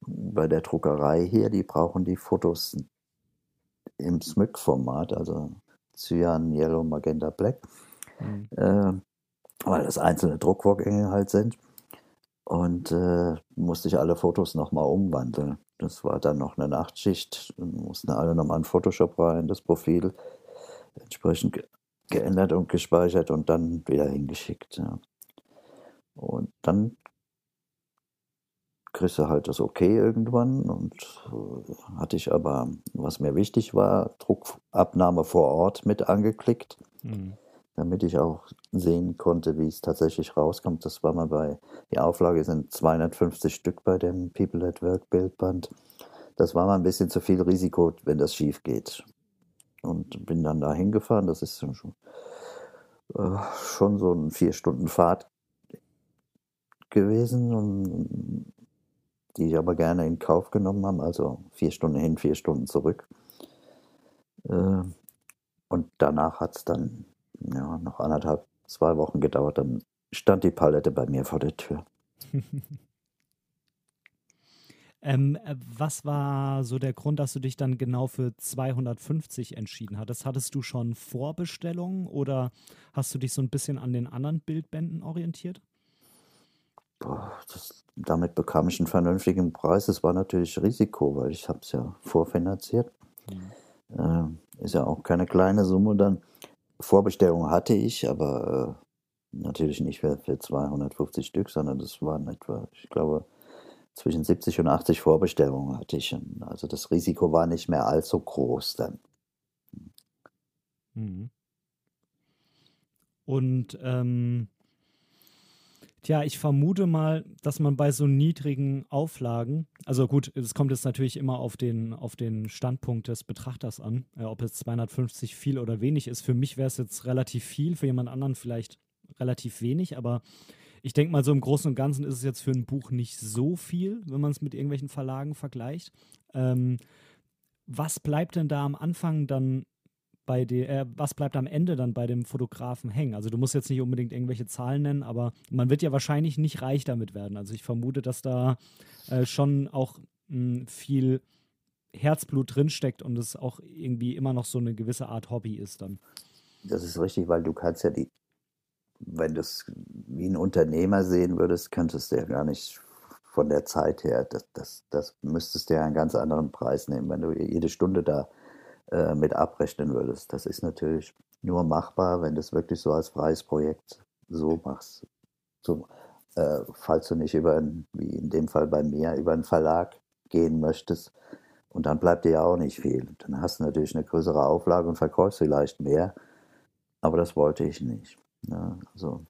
Bei der Druckerei hier, die brauchen die Fotos im SMYK-Format, also Cyan, Yellow, Magenta, Black, mhm. Weil das einzelne Druckvorgänge halt sind. Und äh, musste ich alle Fotos nochmal umwandeln. Das war dann noch eine Nachtschicht. Dann mussten alle nochmal in Photoshop rein, das Profil entsprechend geändert und gespeichert und dann wieder hingeschickt. Ja. Und dann kriegst du halt das Okay irgendwann und äh, hatte ich aber, was mir wichtig war, Druckabnahme vor Ort mit angeklickt. Mhm damit ich auch sehen konnte, wie es tatsächlich rauskommt. Das war mal bei, die Auflage sind 250 Stück bei dem People at Work Bildband. Das war mal ein bisschen zu viel Risiko, wenn das schief geht. Und bin dann da hingefahren. Das ist schon, äh, schon so ein vier Stunden Fahrt gewesen, die ich aber gerne in Kauf genommen habe. Also vier Stunden hin, vier Stunden zurück. Äh, und danach hat es dann ja, noch anderthalb, zwei Wochen gedauert, dann stand die Palette bei mir vor der Tür. ähm, äh, was war so der Grund, dass du dich dann genau für 250 entschieden hattest? Hattest du schon Vorbestellungen oder hast du dich so ein bisschen an den anderen Bildbänden orientiert? Boah, das, damit bekam ich einen vernünftigen Preis. Es war natürlich Risiko, weil ich habe es ja vorfinanziert. Mhm. Äh, ist ja auch keine kleine Summe dann. Vorbestellungen hatte ich, aber äh, natürlich nicht für, für 250 Stück, sondern das waren etwa, ich glaube, zwischen 70 und 80 Vorbestellungen hatte ich. Also das Risiko war nicht mehr allzu groß dann. Mhm. Und ähm, Tja, ich vermute mal, dass man bei so niedrigen Auflagen, also gut, es kommt jetzt natürlich immer auf den, auf den Standpunkt des Betrachters an, äh, ob jetzt 250 viel oder wenig ist. Für mich wäre es jetzt relativ viel, für jemand anderen vielleicht relativ wenig, aber ich denke mal, so im Großen und Ganzen ist es jetzt für ein Buch nicht so viel, wenn man es mit irgendwelchen Verlagen vergleicht. Ähm, was bleibt denn da am Anfang dann bei der, äh, was bleibt am Ende dann bei dem Fotografen hängen? Also du musst jetzt nicht unbedingt irgendwelche Zahlen nennen, aber man wird ja wahrscheinlich nicht reich damit werden. Also ich vermute, dass da äh, schon auch mh, hm, viel Herzblut drinsteckt und es auch irgendwie immer noch so eine gewisse Art Hobby ist dann. Das ist richtig, weil du kannst ja die, wenn du es wie ein Unternehmer sehen würdest, könntest du ja gar nicht von der Zeit her, das, das, das müsstest du ja einen ganz anderen Preis nehmen, wenn du jede Stunde da äh, mit abrechnen würdest. Das ist natürlich nur machbar, wenn du es wirklich so als freies Projekt so machst. So, äh, falls du nicht über, ein, wie in dem Fall bei mir, über einen Verlag gehen möchtest. Und dann bleibt dir ja auch nicht viel. Dann hast du natürlich eine größere Auflage und verkaufst vielleicht mehr. Aber das wollte ich nicht. Ja, also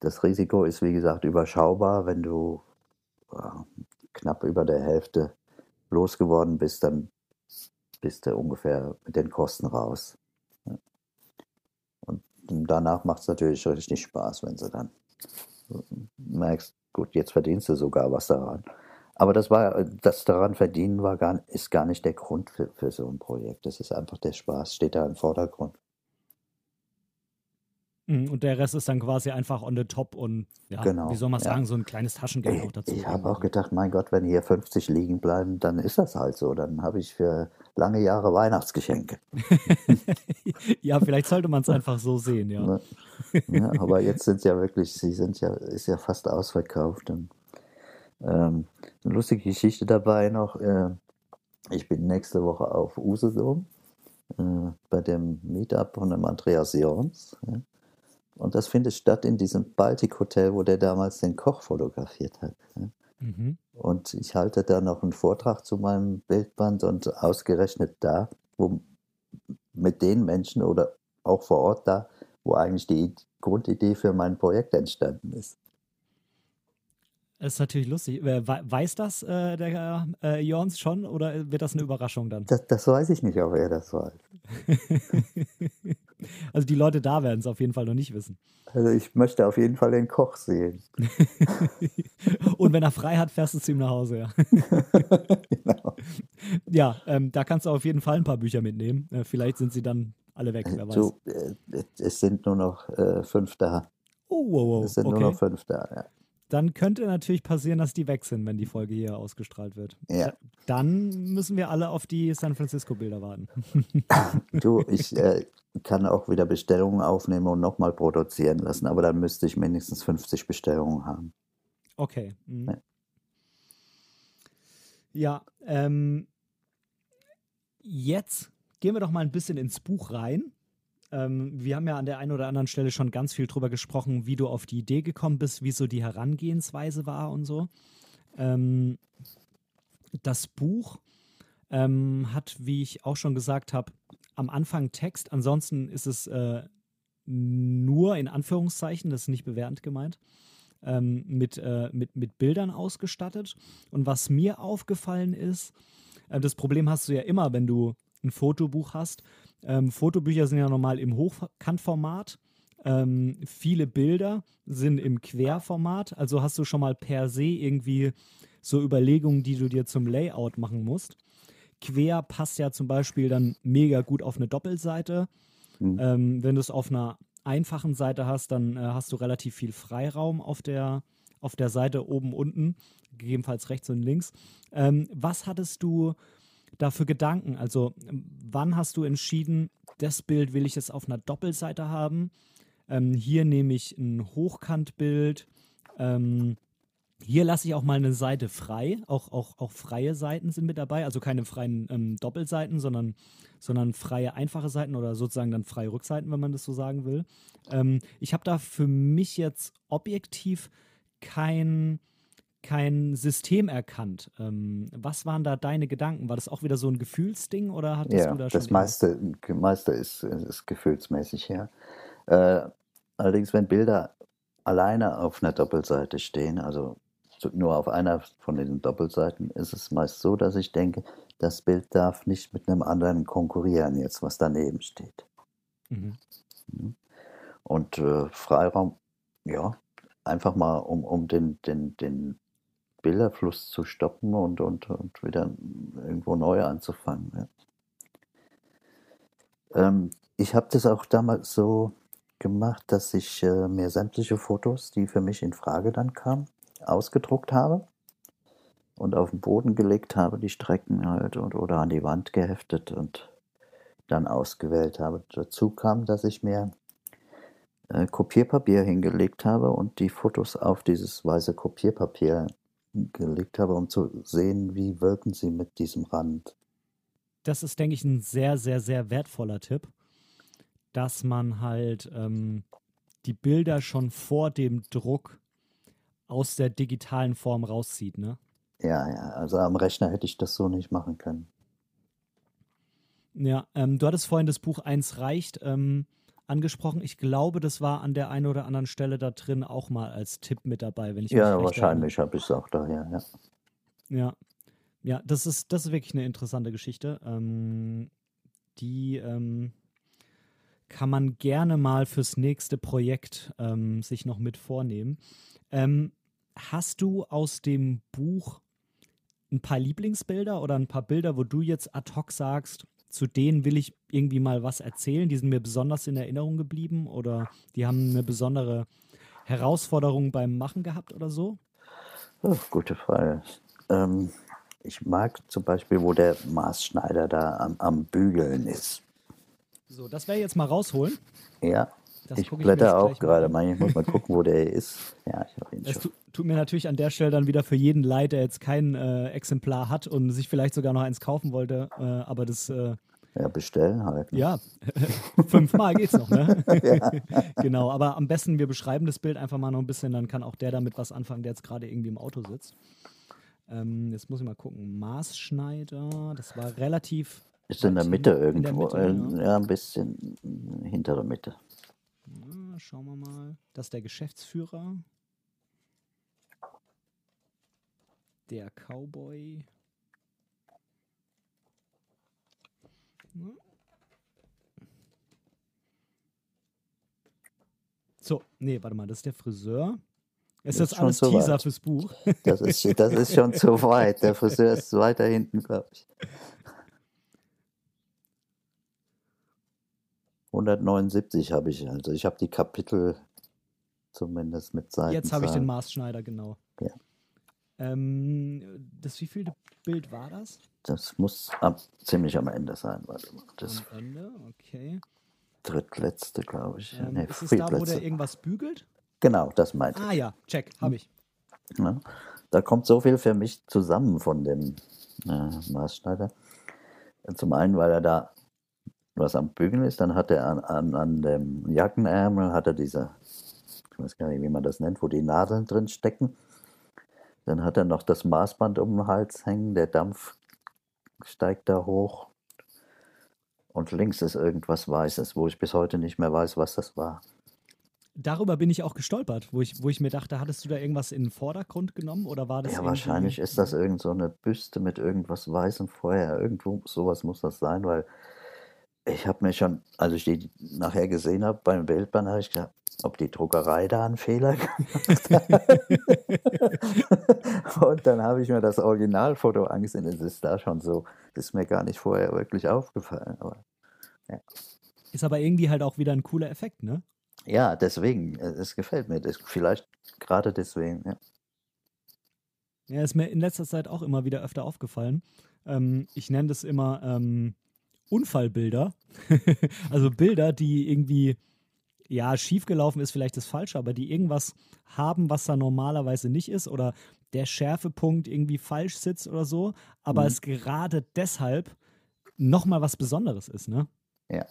das Risiko ist, wie gesagt, überschaubar. Wenn du äh, knapp über der Hälfte losgeworden bist, dann bist du ungefähr mit den Kosten raus. Und danach macht es natürlich richtig Spaß, wenn du dann merkst, gut, jetzt verdienst du sogar was daran. Aber das war, das daran verdienen war gar, ist gar nicht der Grund für, für so ein Projekt. Das ist einfach der Spaß, steht da im Vordergrund. Mhm, und der Rest ist dann quasi einfach on the top und ja, genau, wie soll man sagen, ja. so ein kleines Taschengeld ich, auch dazu. Ich habe auch gedacht, mein Gott, wenn hier 50 liegen bleiben, dann ist das halt so. Dann habe ich für lange Jahre Weihnachtsgeschenke. ja, vielleicht sollte man es einfach so sehen, ja. Ne? ja. Aber jetzt sind ja wirklich, sie sind ja, ist ja fast ausverkauft. Und, ähm, eine lustige Geschichte dabei noch. Äh, ich bin nächste Woche auf Usedom äh, bei dem Meetup von dem Andreas Jorns. Ja. Und das findet statt in diesem Baltic Hotel, wo der damals den Koch fotografiert hat. Mhm. Und ich halte da noch einen Vortrag zu meinem Bildband und ausgerechnet da, wo mit den Menschen oder auch vor Ort da, wo eigentlich die Grundidee für mein Projekt entstanden ist. Das ist natürlich lustig. Weiß das äh, der äh, Jorns schon oder wird das eine Überraschung dann? Das, das weiß ich nicht, ob er das weiß. also die Leute da werden es auf jeden Fall noch nicht wissen. Also ich möchte auf jeden Fall den Koch sehen. Und wenn er frei hat, fährst du zu ihm nach Hause, ja. genau. Ja, ähm, da kannst du auf jeden Fall ein paar Bücher mitnehmen. Äh, vielleicht sind sie dann alle weg, wer weiß. So, äh, es sind nur noch äh, fünf da. Oh, wow, wow. Es sind okay. nur noch fünf da, ja dann könnte natürlich passieren, dass die weg sind, wenn die Folge hier ausgestrahlt wird. Ja. Dann müssen wir alle auf die San Francisco-Bilder warten. du, ich äh, kann auch wieder Bestellungen aufnehmen und nochmal produzieren lassen, aber dann müsste ich mindestens 50 Bestellungen haben. Okay. Mhm. Ja, ähm, jetzt gehen wir doch mal ein bisschen ins Buch rein. Ähm, wir haben ja an der einen oder anderen Stelle schon ganz viel drüber gesprochen, wie du auf die Idee gekommen bist, wie so die Herangehensweise war und so. Ähm, das Buch ähm, hat, wie ich auch schon gesagt habe, am Anfang Text. Ansonsten ist es äh, nur in Anführungszeichen, das ist nicht bewertend gemeint, ähm, mit, äh, mit, mit Bildern ausgestattet. Und was mir aufgefallen ist, äh, das Problem hast du ja immer, wenn du ein Fotobuch hast. Ähm, Fotobücher sind ja normal im Hochkantformat. Ähm, viele Bilder sind im Querformat. Also hast du schon mal per se irgendwie so Überlegungen, die du dir zum Layout machen musst. Quer passt ja zum Beispiel dann mega gut auf eine Doppelseite. Mhm. Ähm, wenn du es auf einer einfachen Seite hast, dann äh, hast du relativ viel Freiraum auf der, auf der Seite oben, unten, gegebenenfalls rechts und links. Ähm, was hattest du dafür Gedanken? Also wann hast du entschieden, das Bild will ich jetzt auf einer Doppelseite haben? Ähm, hier nehme ich ein Hochkantbild. Ähm, hier lasse ich auch mal eine Seite frei. Auch, auch, auch freie Seiten sind mit dabei. Also keine freien ähm, Doppelseiten, sondern, sondern freie einfache Seiten oder sozusagen dann freie Rückseiten, wenn man das so sagen will. Ähm, ich habe da für mich jetzt objektiv kein kein System erkannt. Ähm, was waren da deine Gedanken? War das auch wieder so ein Gefühlsding oder hattest ja, du da schon? Das meiste, meiste ist, ist gefühlsmäßig, ja. Äh, allerdings, wenn Bilder alleine auf einer Doppelseite stehen, also nur auf einer von diesen Doppelseiten, ist es meist so, dass ich denke, das Bild darf nicht mit einem anderen konkurrieren, jetzt was daneben steht. Mhm. mhm. Und äh, Freiraum, ja, einfach mal, um, um den, den, den Bilderfluss zu stoppen und, und, und wieder irgendwo neu anzufangen. Ja. Ähm, ich habe das auch damals so gemacht, dass ich äh, mir sämtliche Fotos, die für mich in Frage dann kamen, ausgedruckt habe und auf den Boden gelegt habe, die Strecken halt und, oder an die Wand geheftet und dann ausgewählt habe. Dazu kam, dass ich mir äh, Kopierpapier hingelegt habe und die Fotos auf dieses weiße Kopierpapier gelegt habe, um zu sehen, wie wirken sie mit diesem Rand. Das ist, denke ich, ein sehr, sehr, sehr wertvoller Tipp, dass man halt ähm, die Bilder schon vor dem Druck aus der digitalen Form rauszieht, ne? Ja, ja, also am Rechner hätte ich das so nicht machen können. Ja, ähm, du hattest vorhin das Buch Eins reicht ähm, angesprochen. Ich glaube, das war an der einen oder anderen Stelle da drin auch mal als Tipp mit dabei, wenn ich Ja, wahrscheinlich habe ich es auch daher, ja. Ja. Ja, das ist, das ist wirklich eine interessante Geschichte. Ähm, die ähm, kann man gerne mal fürs nächste Projekt ähm, sich noch mit vornehmen. Ähm, hast du aus dem Buch ein paar Lieblingsbilder oder ein paar Bilder, wo du jetzt ad hoc sagst, zu denen will ich irgendwie mal was erzählen, die sind mir besonders in Erinnerung geblieben oder die haben eine besondere Herausforderung beim Machen gehabt oder so? Oh, gute Frage. Ähm, ich mag zum Beispiel, wo der Maßschneider da am, am Bügeln ist. So, das werde ich jetzt mal rausholen. Ja, das ich blätter auch gerade mal. Ich muss mal gucken, wo der ist. Ja, ich habe ihn es schon. Tut mir natürlich an der Stelle dann wieder für jeden leid, der jetzt kein äh, Exemplar hat und sich vielleicht sogar noch eins kaufen wollte. Äh, aber das. Äh, ja, bestellen halt. Ne? Ja, fünfmal geht's noch, ne? genau, aber am besten, wir beschreiben das Bild einfach mal noch ein bisschen, dann kann auch der damit was anfangen, der jetzt gerade irgendwie im Auto sitzt. Ähm, jetzt muss ich mal gucken. Maßschneider, das war relativ. Ist in der Mitte irgendwo. Der Mitte, ja. ja, ein bisschen hinter der Mitte. Ja, schauen wir mal. Das ist der Geschäftsführer. Der Cowboy. So, nee, warte mal, das ist der Friseur. Ist das, das alles Teaser weit. fürs Buch? Das ist, das ist schon zu weit. Der Friseur ist weiter hinten, glaube ich. 179 habe ich, also ich habe die Kapitel zumindest mit Seiten. Jetzt habe ich den Maßschneider, genau. Ja. Ähm, das wievielte Bild war das? Das muss ab, ziemlich am Ende sein. Warte mal. Das am Ende, okay. Drittletzte, glaube ich. Ähm, nee, ist es da, wo der irgendwas bügelt? Genau, das meinte ich. Ah ja, check, habe ich. Ja, da kommt so viel für mich zusammen von dem äh, Maßschneider. Zum einen, weil er da was am Bügeln ist, dann hat er an, an, an dem Jackenärmel hat er diese, ich weiß gar nicht, wie man das nennt, wo die Nadeln drin stecken. Dann hat er noch das Maßband um den Hals hängen, der Dampf steigt da hoch. Und links ist irgendwas Weißes, wo ich bis heute nicht mehr weiß, was das war. Darüber bin ich auch gestolpert, wo ich, wo ich mir dachte, hattest du da irgendwas in den Vordergrund genommen oder war das? Ja, wahrscheinlich ist das irgend so eine Büste mit irgendwas Weißem vorher. Irgendwo sowas muss das sein, weil ich habe mir schon, als ich die nachher gesehen habe beim Bildband, habe ich gedacht, ob die Druckerei da einen Fehler gemacht hat. und dann habe ich mir das Originalfoto angesehen. Es ist da schon so, das ist mir gar nicht vorher wirklich aufgefallen. Aber, ja. Ist aber irgendwie halt auch wieder ein cooler Effekt, ne? Ja, deswegen, es gefällt mir. Das, vielleicht gerade deswegen, ja. Ja, ist mir in letzter Zeit auch immer wieder öfter aufgefallen. Ähm, ich nenne das immer ähm, Unfallbilder. also Bilder, die irgendwie, ja, schiefgelaufen ist vielleicht das Falsche, aber die irgendwas haben, was da normalerweise nicht ist oder der Schärfepunkt irgendwie falsch sitzt oder so, aber mhm. es gerade deshalb nochmal was Besonderes ist, ne? Ja.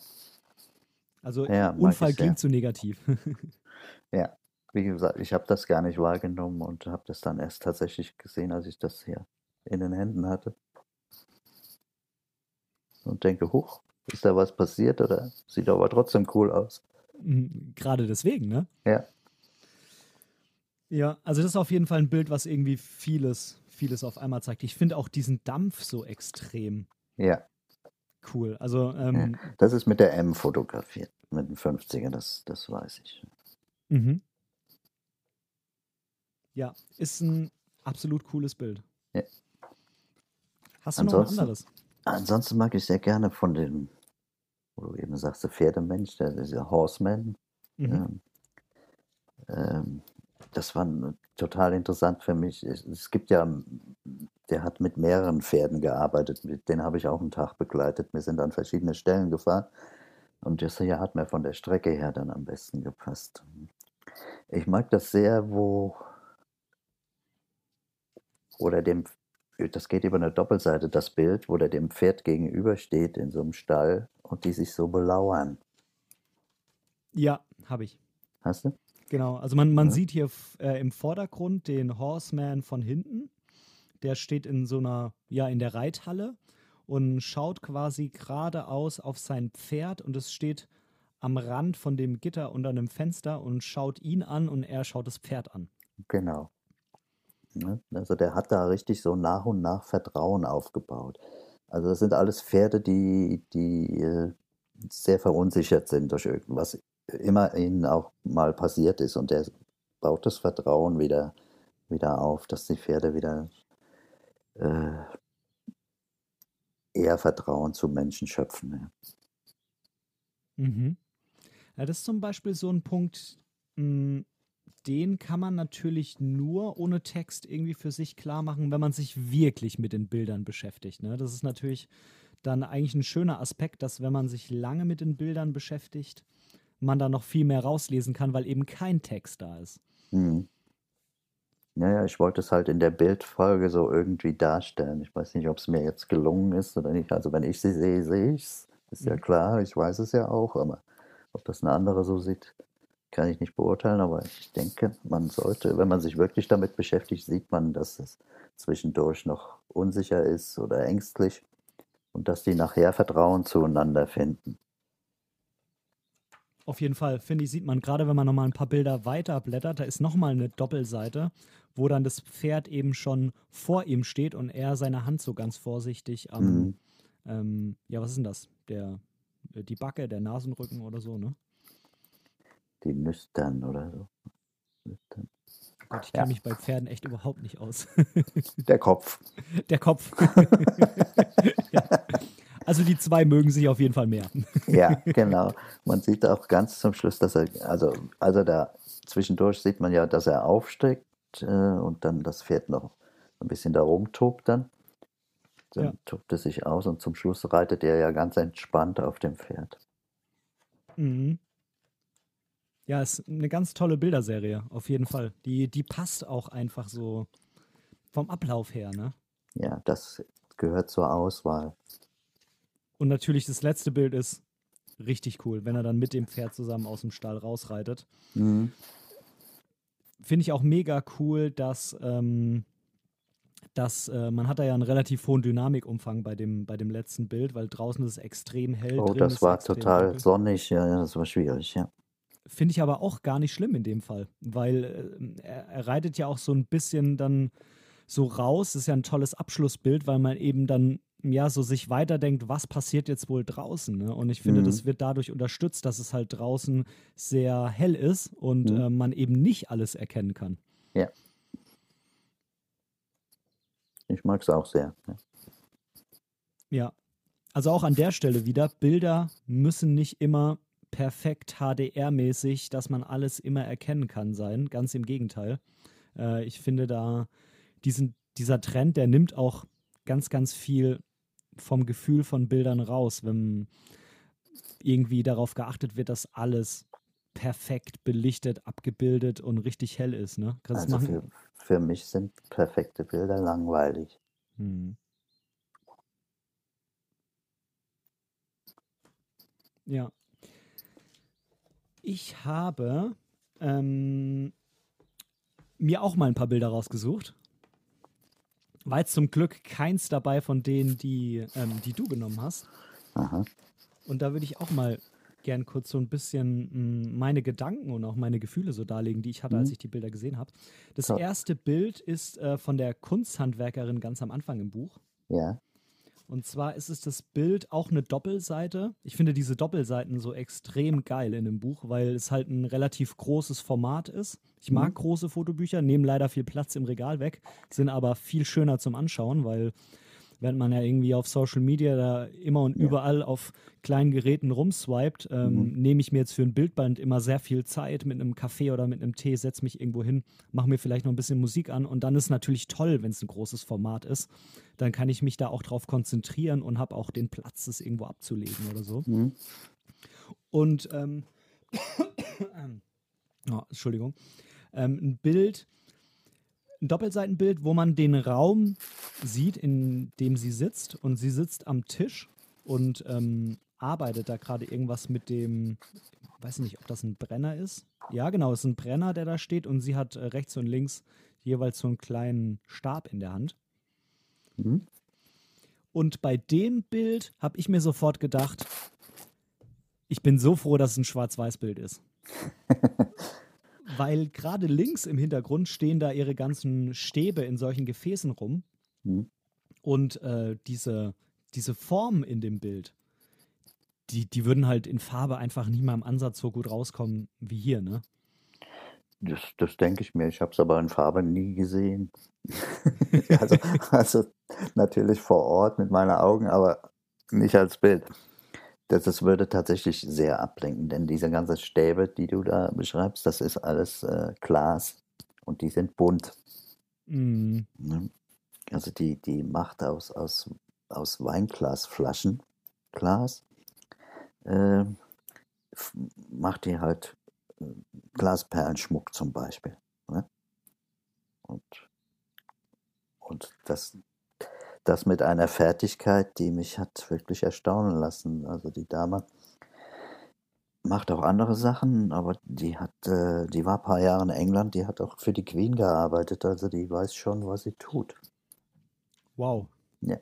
Also ja, Unfall klingt zu negativ. ja, wie gesagt, ich habe das gar nicht wahrgenommen und habe das dann erst tatsächlich gesehen, als ich das hier in den Händen hatte und denke, huch, ist da was passiert oder sieht aber trotzdem cool aus. Mhm, gerade deswegen, ne? Ja. Ja, also das ist auf jeden Fall ein Bild, was irgendwie vieles, vieles auf einmal zeigt. Ich finde auch diesen Dampf so extrem Ja, cool. Also, ja. ähm, Das ist mit der M fotografiert, mit dem 50er, das, das weiß ich. mhm. ja, ist ein absolut cooles Bild. Ja. Hast du noch ein Ansonsten, anderes? Ansonsten mag ich sehr gerne von dem, wo du eben sagst, der Pferdemensch, der, dieser Horseman. Mhm. Ähm, ähm, das war total interessant für mich. Es, gibt ja, der hat mit mehreren Pferden gearbeitet, den habe ich auch einen Tag begleitet. Wir sind an verschiedene Stellen gefahren und das hier hat mir von der Strecke her dann am besten gepasst. Ich mag das sehr, wo, wo der dem, das geht über eine Doppelseite, das Bild, wo der dem Pferd gegenübersteht in so einem Stall und die sich so belauern. Ja, habe ich. Hast du? Genau, also man, man Ja. sieht hier äh, im Vordergrund den Horseman von hinten. Der steht in so einer, ja, in der Reithalle und schaut quasi geradeaus auf sein Pferd und es steht am Rand von dem Gitter unter einem Fenster und schaut ihn an und er schaut das Pferd an. Genau. Ne? Also der hat da richtig so nach und nach Vertrauen aufgebaut. Also das sind alles Pferde, die, die äh, sehr verunsichert sind durch irgendwas immer ihnen auch mal passiert ist. Und der baut das Vertrauen wieder, wieder auf, dass die Pferde wieder äh, eher Vertrauen zu Menschen schöpfen. Ja. Mhm. Ja, das ist zum Beispiel so ein Punkt, mh, den kann man natürlich nur ohne Text irgendwie für sich klar machen, wenn man sich wirklich mit den Bildern beschäftigt. Ne? Das ist natürlich dann eigentlich ein schöner Aspekt, dass wenn man sich lange mit den Bildern beschäftigt, man da noch viel mehr rauslesen kann, weil eben kein Text da ist. Hm. Naja, ich wollte es halt in der Bildfolge so irgendwie darstellen. Ich weiß nicht, ob es mir jetzt gelungen ist oder nicht. Also wenn ich sie sehe, sehe ich es. Ist ja Mhm. klar, ich weiß es ja auch, aber ob das eine andere so sieht, kann ich nicht beurteilen. Aber ich denke, man sollte, wenn man sich wirklich damit beschäftigt, sieht man, dass es zwischendurch noch unsicher ist oder ängstlich und dass die nachher Vertrauen zueinander finden. Auf jeden Fall, finde ich, sieht man gerade, wenn man nochmal ein paar Bilder weiter blättert, da ist nochmal eine Doppelseite, wo dann das Pferd eben schon vor ihm steht und er seine Hand so ganz vorsichtig am, Mhm. ähm, ja, was ist denn das? Der, äh, die Backe, der Nasenrücken oder so, ne? Die Nüstern oder so. Nüstern. Gott, ich Ja. kenne mich bei Pferden echt überhaupt nicht aus. Der Kopf. Der Kopf. ja. Also die zwei mögen sich auf jeden Fall mehr. Ja, genau. Man sieht auch ganz zum Schluss, dass er, also, also da zwischendurch sieht man ja, dass er aufsteigt äh, und dann das Pferd noch ein bisschen da rumtobt dann. Dann Ja. tobt es sich aus und zum Schluss reitet er ja ganz entspannt auf dem Pferd. Mhm. Ja, ist eine ganz tolle Bilderserie, auf jeden Fall. Die, die passt auch einfach so vom Ablauf her, ne? Ja, das gehört zur Auswahl. Und natürlich das letzte Bild ist richtig cool, wenn er dann mit dem Pferd zusammen aus dem Stall rausreitet. Mhm. Finde ich auch mega cool, dass, ähm, dass äh, man hat da ja einen relativ hohen Dynamikumfang bei dem, bei dem letzten Bild, weil draußen ist es extrem hell. Oh, das war total dunkel. sonnig, ja, ja, das war schwierig, ja. Finde ich aber auch gar nicht schlimm in dem Fall, weil äh, er, er reitet ja auch so ein bisschen dann so raus. Das ist ja ein tolles Abschlussbild, weil man eben dann ja so sich weiterdenkt, was passiert jetzt wohl draußen. Ne? Und ich finde, Mhm. das wird dadurch unterstützt, dass es halt draußen sehr hell ist und Mhm. äh, man eben nicht alles erkennen kann. Ja. Ich mag es auch sehr. Ja. Ja. Also auch an der Stelle wieder, Bilder müssen nicht immer perfekt HDR-mäßig, dass man alles immer erkennen kann sein. Ganz im Gegenteil. Äh, ich finde da diesen, dieser Trend, der nimmt auch ganz, ganz viel vom Gefühl von Bildern raus, wenn irgendwie darauf geachtet wird, dass alles perfekt belichtet, abgebildet und richtig hell ist. Ne? Das Also für, für mich sind perfekte Bilder langweilig. Hm. Ja. Ich habe ähm, mir auch mal ein paar Bilder rausgesucht. War jetzt zum Glück keins dabei von denen, die, ähm, die du genommen hast. Aha. Und da würde ich auch mal gern kurz so ein bisschen mh, mm, meine Gedanken und auch meine Gefühle so darlegen, die ich hatte, mhm. als ich die Bilder gesehen habe. Das ja. erste Bild ist äh, von der Kunsthandwerkerin ganz am Anfang im Buch. Ja. Und zwar ist es das Bild auch eine Doppelseite. Ich finde diese Doppelseiten so extrem geil in dem Buch, weil es halt ein relativ großes Format ist. Ich mag mhm. große Fotobücher, nehmen leider viel Platz im Regal weg, sind aber viel schöner zum Anschauen, weil während man ja irgendwie auf Social Media da immer und ja. überall auf kleinen Geräten rumswiped, ähm, mhm. nehme ich mir jetzt für ein Bildband immer sehr viel Zeit mit einem Kaffee oder mit einem Tee, setze mich irgendwo hin, mache mir vielleicht noch ein bisschen Musik an und dann ist natürlich toll, wenn es ein großes Format ist. Dann kann ich mich da auch drauf konzentrieren und habe auch den Platz, das irgendwo abzulegen oder so. Mhm. Und ähm, oh, Entschuldigung, ähm, ein Bild ein Doppelseitenbild, wo man den Raum sieht, in dem sie sitzt. Und sie sitzt am Tisch und ähm, arbeitet da gerade irgendwas mit dem, weiß nicht, ob das ein Brenner ist. Ja, genau, es ist ein Brenner, der da steht und sie hat äh, rechts und links jeweils so einen kleinen Stab in der Hand. Mhm. Und bei dem Bild habe ich mir sofort gedacht, ich bin so froh, dass es ein Schwarz-Weiß-Bild ist. weil gerade links im Hintergrund stehen da ihre ganzen Stäbe in solchen Gefäßen rum. Mhm. Und äh, diese, diese Form in dem Bild, die, die würden halt in Farbe einfach nie mal im Ansatz so gut rauskommen wie hier, ne? Das, das denke ich mir. Ich habe es aber in Farbe nie gesehen. also, also natürlich vor Ort mit meinen Augen, aber nicht als Bild. Das, das würde tatsächlich sehr ablenken, denn diese ganzen Stäbe, die du da beschreibst, das ist alles äh, Glas und die sind bunt. Mm. Also die, die Macht aus, aus, aus Weinglasflaschen, Glas, äh, macht die halt äh, Glasperlenschmuck zum Beispiel. Ne? Und, und das, das mit einer Fertigkeit, die mich hat wirklich erstaunen lassen. Also die Dame macht auch andere Sachen, aber die hat, äh, die war ein paar Jahre in England, die hat auch für die Queen gearbeitet, also die weiß schon, was sie tut. Wow. Ja.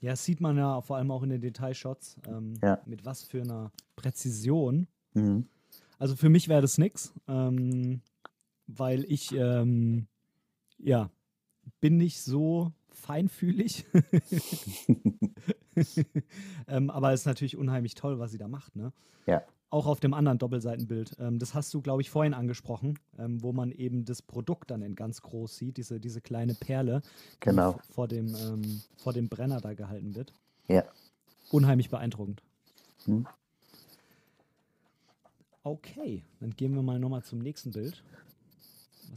Ja, das sieht man ja vor allem auch in den Detailshots, ähm, ja. mit was für einer Präzision. Mhm. Also für mich wäre das nix, ähm, weil ich ähm, ja bin nicht so feinfühlig. ähm, aber es ist natürlich unheimlich toll, was sie da macht. Ne? Ja. Auch auf dem anderen Doppelseitenbild. Ähm, das hast du, glaube ich, vorhin angesprochen, ähm, wo man eben das Produkt dann in ganz groß sieht, diese, diese kleine Perle, genau. die vor dem, ähm, vor dem Brenner da gehalten wird. Ja. Unheimlich beeindruckend. Hm. Okay, dann gehen wir mal nochmal zum nächsten Bild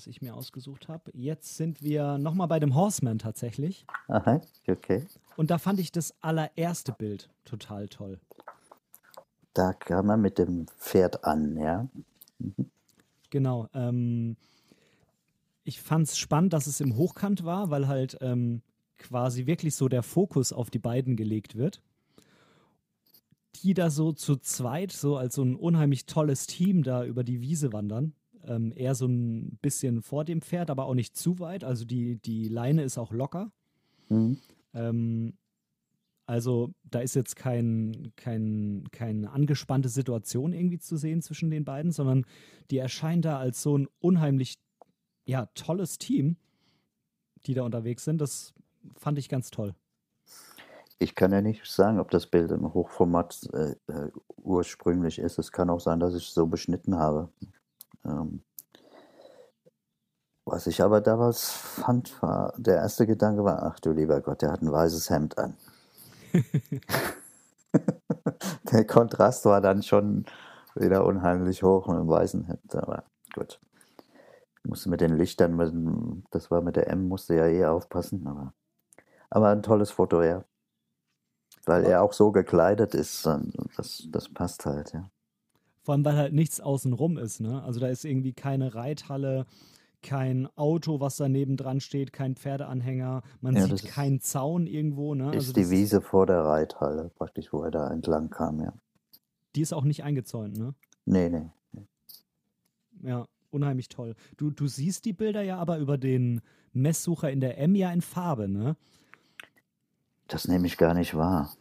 was ich mir ausgesucht habe. Jetzt sind wir nochmal bei dem Horseman tatsächlich. Aha, okay. Und da fand ich das allererste Bild total toll. Da kam er mit dem Pferd an, ja. Mhm. Genau. Ähm, ich fand es spannend, dass es im Hochkant war, weil halt ähm, quasi wirklich so der Fokus auf die beiden gelegt wird. Die da so zu zweit, so als so ein unheimlich tolles Team da über die Wiese wandern ähm, eher so ein bisschen vor dem Pferd, aber auch nicht zu weit. Also die, die Leine ist auch locker. Mhm. Ähm, also da ist jetzt kein, kein, keine angespannte Situation irgendwie zu sehen zwischen den beiden, sondern die erscheinen da als so ein unheimlich ja, tolles Team, die da unterwegs sind. Das fand ich ganz toll. Ich kann ja nicht sagen, ob das Bild im Hochformat äh, äh ursprünglich ist. Es kann auch sein, dass ich so beschnitten habe. Ähm, was ich aber damals fand, war, der erste Gedanke war, ach du lieber Gott, der hat ein weißes Hemd an. der Kontrast war dann schon wieder unheimlich hoch mit dem weißen Hemd, aber gut. Ich musste mit den Lichtern, mit, das war mit der M, musste ja eh aufpassen, aber, aber ein tolles Foto, ja. Weil er auch so gekleidet ist, das, das passt halt, ja. Vor allem, weil halt nichts außenrum ist, ne? Also da ist irgendwie keine Reithalle, kein Auto, was daneben dran steht, kein Pferdeanhänger, man ja, sieht keinen Zaun irgendwo, ne? Ist also die Wiese vor der Reithalle, praktisch, wo er da entlang kam, ja. Die ist auch nicht eingezäunt, ne? Nee, nee. nee. Ja, unheimlich toll. Du, du siehst die Bilder ja aber über den Messsucher in der M ja in Farbe, ne? Das nehme ich gar nicht wahr.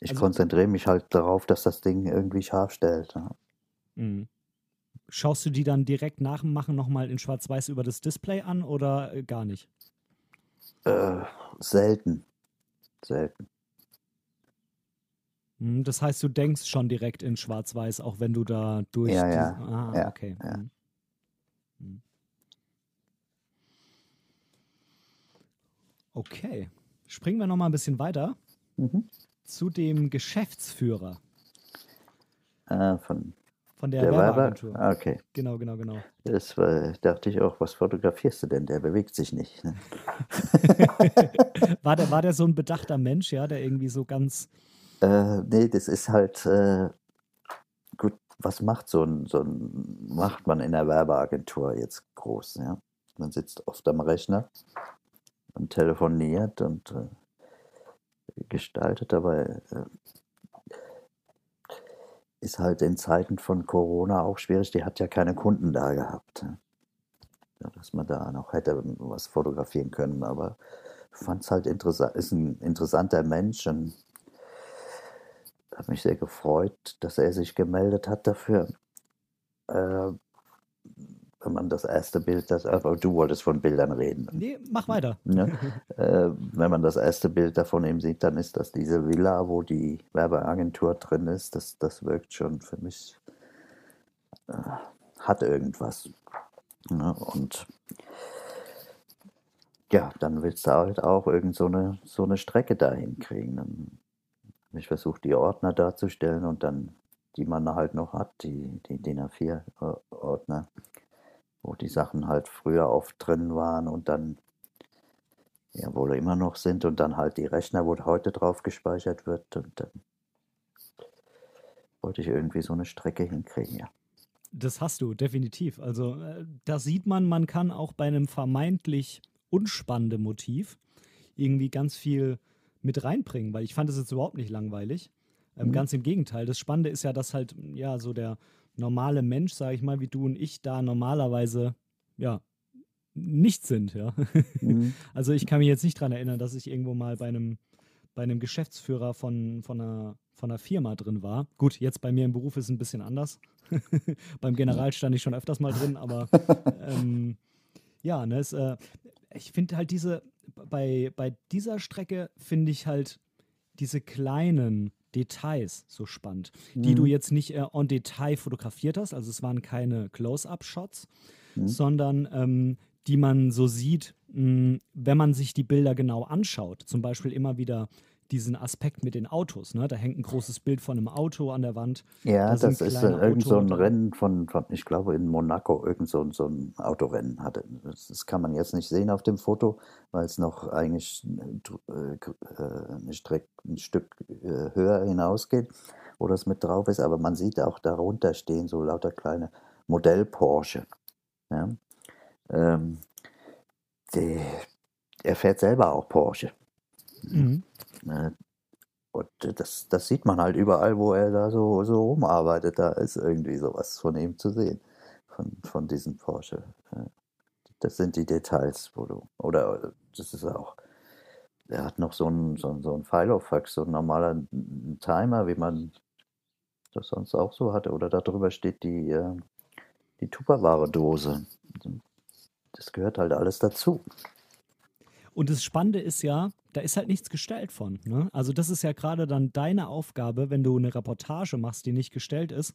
Ich Also- konzentriere mich halt darauf, dass das Ding irgendwie scharf stellt. Ja. Mhm. Schaust du die dann direkt nach dem Machen nochmal in Schwarz-Weiß über das Display an oder äh, gar nicht? Äh, selten. Selten. Mhm, Das heißt, du denkst schon direkt in Schwarz-Weiß, auch wenn du da durch. Ja, ja, Ah, ja, okay. ja. Mhm. Okay. Springen wir nochmal ein bisschen weiter Mhm. Zu dem Geschäftsführer Äh, von von der, der. Werbeagentur. Okay. Genau, genau, genau. Das war, dachte ich auch, was fotografierst du denn? Der bewegt sich nicht. Ne? War der, war der so ein bedachter Mensch, ja, der irgendwie so ganz. Äh, nee, das ist halt äh, gut. Was macht so ein, so ein, macht man in der Werbeagentur jetzt groß? Ja? Man sitzt oft am Rechner und telefoniert und äh, gestaltet, aber äh, ist halt in Zeiten von Corona auch schwierig. Die hat ja keine Kunden da gehabt. ne? Ja, dass man da noch hätte was fotografieren können, aber fand es halt interessant, ist ein interessanter Mensch und habe mich sehr gefreut, dass er sich gemeldet hat dafür. Äh, wenn man das erste Bild, das, aber du wolltest von Bildern reden. Nee, mach weiter. Ne? äh, wenn man das erste Bild davon eben sieht, dann ist das diese Villa, wo die Werbeagentur drin ist. Das, das wirkt schon für mich, äh, hat irgendwas. Ne? Und ja, dann willst du halt auch irgend so eine, so eine Strecke dahin kriegen. Dann habe ich versucht, die Ordner darzustellen und dann, die man halt noch hat, die, die DIN A4-Ordner, wo die Sachen halt früher oft drin waren und dann ja wohl immer noch sind und dann halt die Rechner, wo heute drauf gespeichert wird und dann wollte ich irgendwie so eine Strecke hinkriegen, ja. Das hast du, definitiv. Also äh, da sieht man, man kann auch bei einem vermeintlich unspannenden Motiv irgendwie ganz viel mit reinbringen, weil ich fand es jetzt überhaupt nicht langweilig. Ähm, Mhm. Ganz im Gegenteil. Das Spannende ist ja, dass halt, ja, so der normale Mensch, sage ich mal, wie du und ich, da normalerweise, ja, nicht sind, ja. Mhm. Also ich kann mich jetzt nicht daran erinnern, dass ich irgendwo mal bei einem, bei einem Geschäftsführer von, von, einer, von einer Firma drin war. Gut, jetzt bei mir im Beruf ist es ein bisschen anders. Beim General stand ich schon öfters mal drin, aber ähm, ja, ne, es, äh, ich finde halt diese, bei, bei dieser Strecke finde ich halt diese kleinen Details so spannend, die du Mhm. jetzt nicht äh, en Detail fotografiert hast, also es waren keine Close-up-Shots, Mhm. sondern ähm, die man so sieht, mh, wenn man sich die Bilder genau anschaut. Zum Beispiel immer wieder diesen Aspekt mit den Autos. Ne? Da hängt ein großes Bild von einem Auto an der Wand. Ja, Da das ist äh, irgend so ein. Rennen von, von, ich glaube in Monaco, irgend so, ein- so ein Autorennen hatte. Das, das kann man jetzt nicht sehen auf dem Foto, weil es noch eigentlich äh, Streck, ein Stück äh, höher hinausgeht, wo das mit drauf ist. Aber man sieht auch darunter stehen so lauter kleine Modell Porsche. Ja? Ähm, die, er fährt selber auch Porsche. Mhm. Ne? Und das, das sieht man halt überall, wo er da so, so rumarbeitet. Da ist irgendwie sowas von ihm zu sehen, von, von diesem Porsche. Das sind die Details, wo du, oder das ist auch, er hat noch so einen, so einen, so einen Filofax, so ein normaler Timer, wie man das sonst auch so hatte. Oder darüber steht die, äh, die Tupperware-Dose. Das gehört halt alles dazu. Und das Spannende ist ja, da ist halt nichts gestellt von. Ne? Also das ist ja gerade dann deine Aufgabe, wenn du eine Reportage machst, die nicht gestellt ist,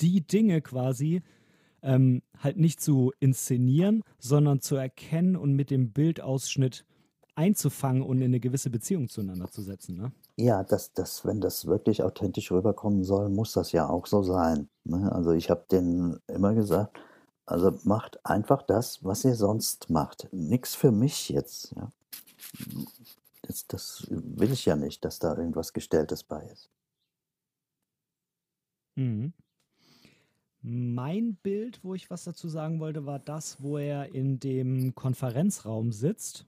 die Dinge quasi ähm, halt nicht zu inszenieren, sondern zu erkennen und mit dem Bildausschnitt einzufangen und in eine gewisse Beziehung zueinander zu setzen. Ne? Ja, das, das, wenn das wirklich authentisch rüberkommen soll, muss das ja auch so sein. Ne? Also ich habe denen immer gesagt, also macht einfach das, was ihr sonst macht. Nichts für mich jetzt. Ja. Das, das will ich ja nicht, dass da irgendwas Gestelltes bei ist. Mhm. Mein Bild, wo ich was dazu sagen wollte, war das, wo er in dem Konferenzraum sitzt.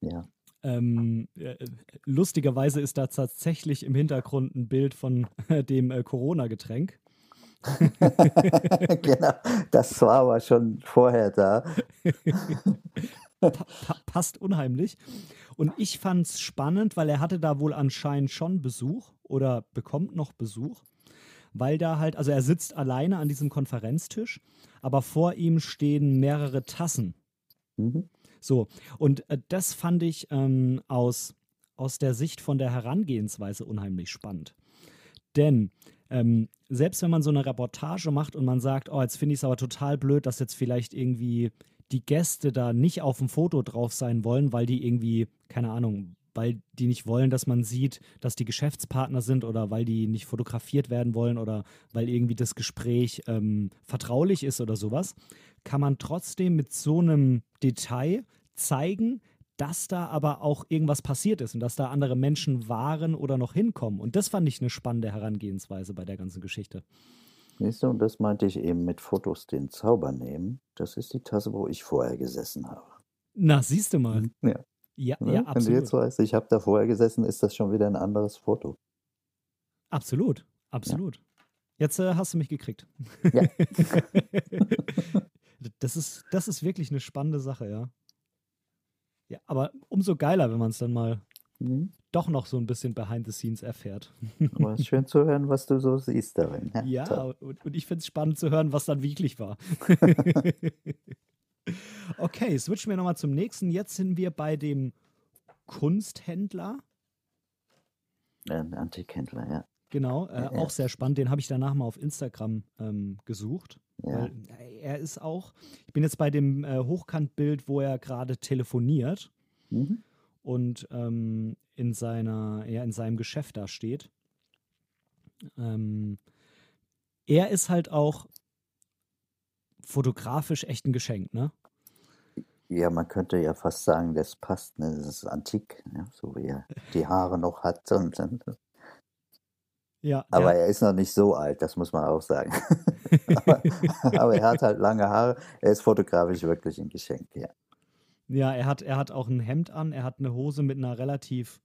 Ja. Ähm, äh, lustigerweise ist da tatsächlich im Hintergrund ein Bild von dem äh, Corona-Getränk. genau, das war aber schon vorher da. Pa pa passt unheimlich. Und ich fand es spannend, weil er hatte da wohl anscheinend schon Besuch oder bekommt noch Besuch, weil da halt, also er sitzt alleine an diesem Konferenztisch, aber vor ihm stehen mehrere Tassen. Mhm. So, und äh, das fand ich ähm, aus, aus der Sicht von der Herangehensweise unheimlich spannend. Denn ähm, selbst wenn man so eine Reportage macht und man sagt, oh, jetzt finde ich es aber total blöd, dass jetzt vielleicht irgendwie die Gäste da nicht auf dem Foto drauf sein wollen, weil die irgendwie, keine Ahnung, weil die nicht wollen, dass man sieht, dass die Geschäftspartner sind oder weil die nicht fotografiert werden wollen oder weil irgendwie das Gespräch ähm, vertraulich ist oder sowas, kann man trotzdem mit so einem Detail zeigen, dass da aber auch irgendwas passiert ist und dass da andere Menschen waren oder noch hinkommen. Und das fand ich eine spannende Herangehensweise bei der ganzen Geschichte. Du, und das meinte ich eben mit Fotos den Zauber nehmen. Das ist die Tasse, wo ich vorher gesessen habe. Na, siehst du mal. Ja. Ja, Ne? ja, Wenn du absolut. jetzt weißt, ich habe da vorher gesessen, ist das schon wieder ein anderes Foto. Absolut, absolut. Jetzt äh, hast du mich gekriegt. Ja. das, ist, das ist wirklich eine spannende Sache, ja. Ja, aber umso geiler, wenn man es dann mal Mhm. doch noch so ein bisschen behind the scenes erfährt. Aber es ist schön zu hören, was du so siehst darin. Ja, toll. und, und ich finde es spannend zu hören, was dann wirklich war. okay, switchen wir nochmal zum nächsten. Jetzt sind wir bei dem Kunsthändler. Ein Antikhändler, ja. Genau, äh, Ja. auch sehr spannend. Den habe ich danach mal auf Instagram ähm, gesucht. Ja. Weil er ist auch, ich bin jetzt bei dem äh, Hochkantbild, wo er gerade telefoniert Mhm. Und ähm, in seiner, ja, in seinem Geschäft da steht. Ähm, er ist halt auch fotografisch echt ein Geschenk, ne? Ja, man könnte ja fast sagen, das passt, ne? das ist antik, ja? so wie er die Haare noch hat. Und, und, Ja, aber der, er ist noch nicht so alt, das muss man auch sagen. aber, aber er hat halt lange Haare, er ist fotografisch wirklich ein Geschenk, ja. Ja er, hat, er hat auch ein Hemd an, er hat eine Hose mit einer relativ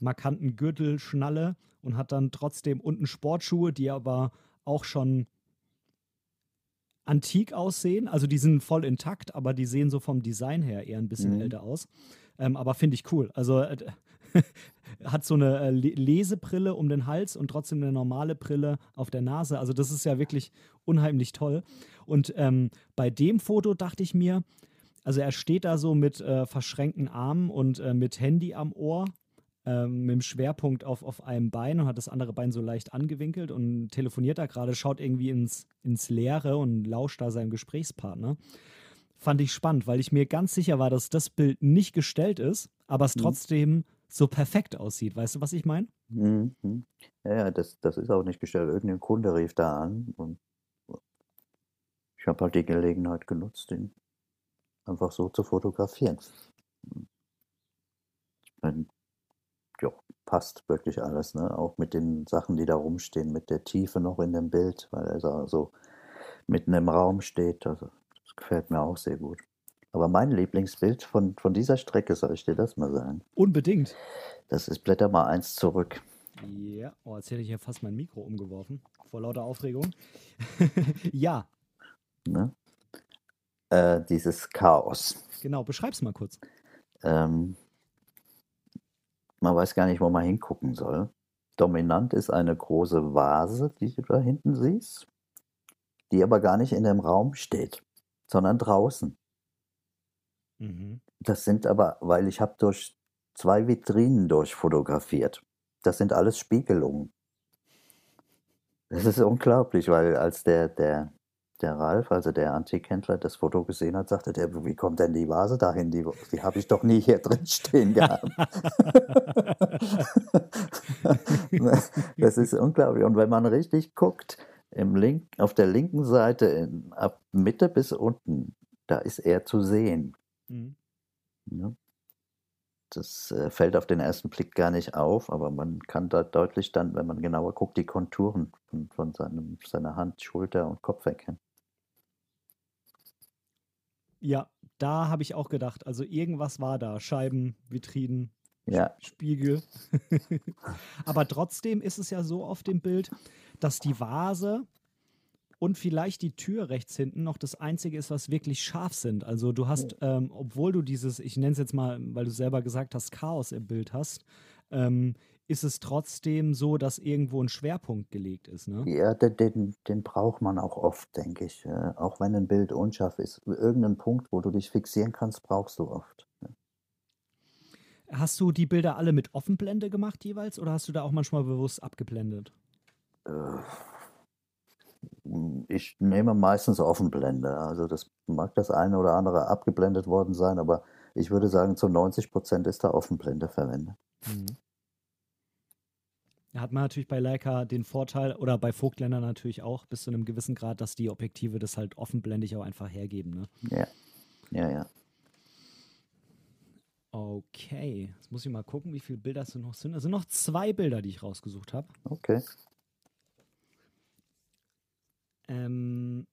markanten Gürtelschnalle und hat dann trotzdem unten Sportschuhe, die aber auch schon antik aussehen. Also die sind voll intakt, aber die sehen so vom Design her eher ein bisschen Mhm. älter aus. Ähm, aber finde ich cool. Also äh, hat so eine äh, Le- Lesebrille um den Hals und trotzdem eine normale Brille auf der Nase. Also das ist ja wirklich unheimlich toll. Und ähm, bei dem Foto dachte ich mir, also er steht da so mit äh, verschränkten Armen und äh, mit Handy am Ohr, ähm, mit dem Schwerpunkt auf, auf einem Bein und hat das andere Bein so leicht angewinkelt und telefoniert da gerade, schaut irgendwie ins, ins Leere und lauscht da seinem Gesprächspartner. Fand ich spannend, weil ich mir ganz sicher war, dass das Bild nicht gestellt ist, aber es Mhm. trotzdem so perfekt aussieht. Weißt du, was ich meine? Mhm. Ja, ja, das, das ist auch nicht gestellt. Irgendein Kunde rief da an und ich habe halt die Gelegenheit genutzt, ihn einfach so zu fotografieren. Ich mein, ja, passt wirklich alles, ne? Auch mit den Sachen, die da rumstehen, mit der Tiefe noch in dem Bild, weil er so so mitten im Raum steht. Also, das gefällt mir auch sehr gut. Aber mein Lieblingsbild von, von dieser Strecke, soll ich dir das mal sagen? Unbedingt. Das ist Blätter mal eins zurück. Ja, oh, jetzt hätte ich ja fast mein Mikro umgeworfen, vor lauter Aufregung. ja, Ne? Äh, dieses Chaos. genau, beschreib's mal kurz. Ähm, man weiß gar nicht, wo man hingucken soll. Dominant ist eine große Vase, die du da hinten siehst, die aber gar nicht in dem Raum steht, sondern draußen. Mhm. Das sind aber, weil ich habe durch zwei Vitrinen durchfotografiert. Das sind alles Spiegelungen. Das ist unglaublich, weil als der, der, der Ralf, also der Antikhändler, das Foto gesehen hat, sagte der, wie kommt denn die Vase dahin? Die, die habe ich doch nie hier drin stehen gehabt. das ist unglaublich. Und wenn man richtig guckt, im Link, auf der linken Seite, in, ab Mitte bis unten, da ist er zu sehen. Mhm. Ja. Das äh, fällt auf den ersten Blick gar nicht auf, aber man kann da deutlich dann, wenn man genauer guckt, die Konturen von, von seinem, seiner Hand, Schulter und Kopf erkennen. Ja, da habe ich auch gedacht, also irgendwas war da. Scheiben, Vitrinen, Ja, Spiegel. Aber trotzdem ist es ja so auf dem Bild, dass die Vase und vielleicht die Tür rechts hinten noch das einzige ist, was wirklich scharf sind. Also du hast, ähm, obwohl du dieses, ich nenne es jetzt mal, weil du selber gesagt hast, Chaos im Bild hast, ähm, ist es trotzdem so, dass irgendwo ein Schwerpunkt gelegt ist. Ne? Ja, den, den, den braucht man auch oft, denke ich. Äh, auch wenn ein Bild unscharf ist. Irgendeinen Punkt, wo du dich fixieren kannst, brauchst du oft. Hast du die Bilder alle mit Offenblende gemacht jeweils oder hast du da auch manchmal bewusst abgeblendet? Äh, ich nehme meistens Offenblende. Also das mag das eine oder andere abgeblendet worden sein, aber ich würde sagen, zu 90 Prozent ist da Offenblende verwendet. Mhm. Hat man natürlich bei Leica den Vorteil, oder bei Vogtländer natürlich auch, bis zu einem gewissen Grad, dass die Objektive das halt offenblendig auch einfach hergeben. Ne? Ja, ja, ja. Okay, jetzt muss ich mal gucken, wie viele Bilder es noch sind. Es sind noch zwei Bilder, die ich rausgesucht habe. Okay. Ähm,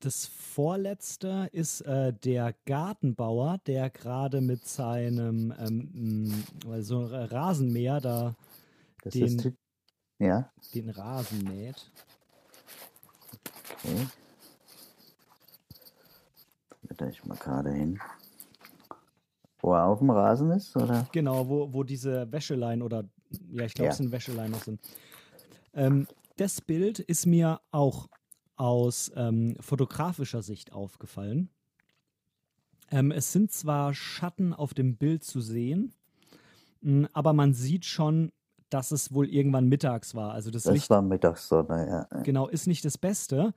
das vorletzte ist äh, der Gartenbauer, der gerade mit seinem ähm, so Rasenmäher da das den, ist ja. den Rasen mäht. Okay. Da ich mal gerade hin. Wo er auf dem Rasen ist, oder? Genau, wo, wo diese Wäscheleien oder ja, ich glaube, ja. es sind Wäscheleien noch sind. Ähm, das Bild ist mir auch aus ähm, fotografischer Sicht aufgefallen. Ähm, es sind zwar Schatten auf dem Bild zu sehen, aber man sieht schon, dass es wohl irgendwann mittags war. Also das, das Licht, war Mittagssonne, ja. Genau, ist nicht das Beste,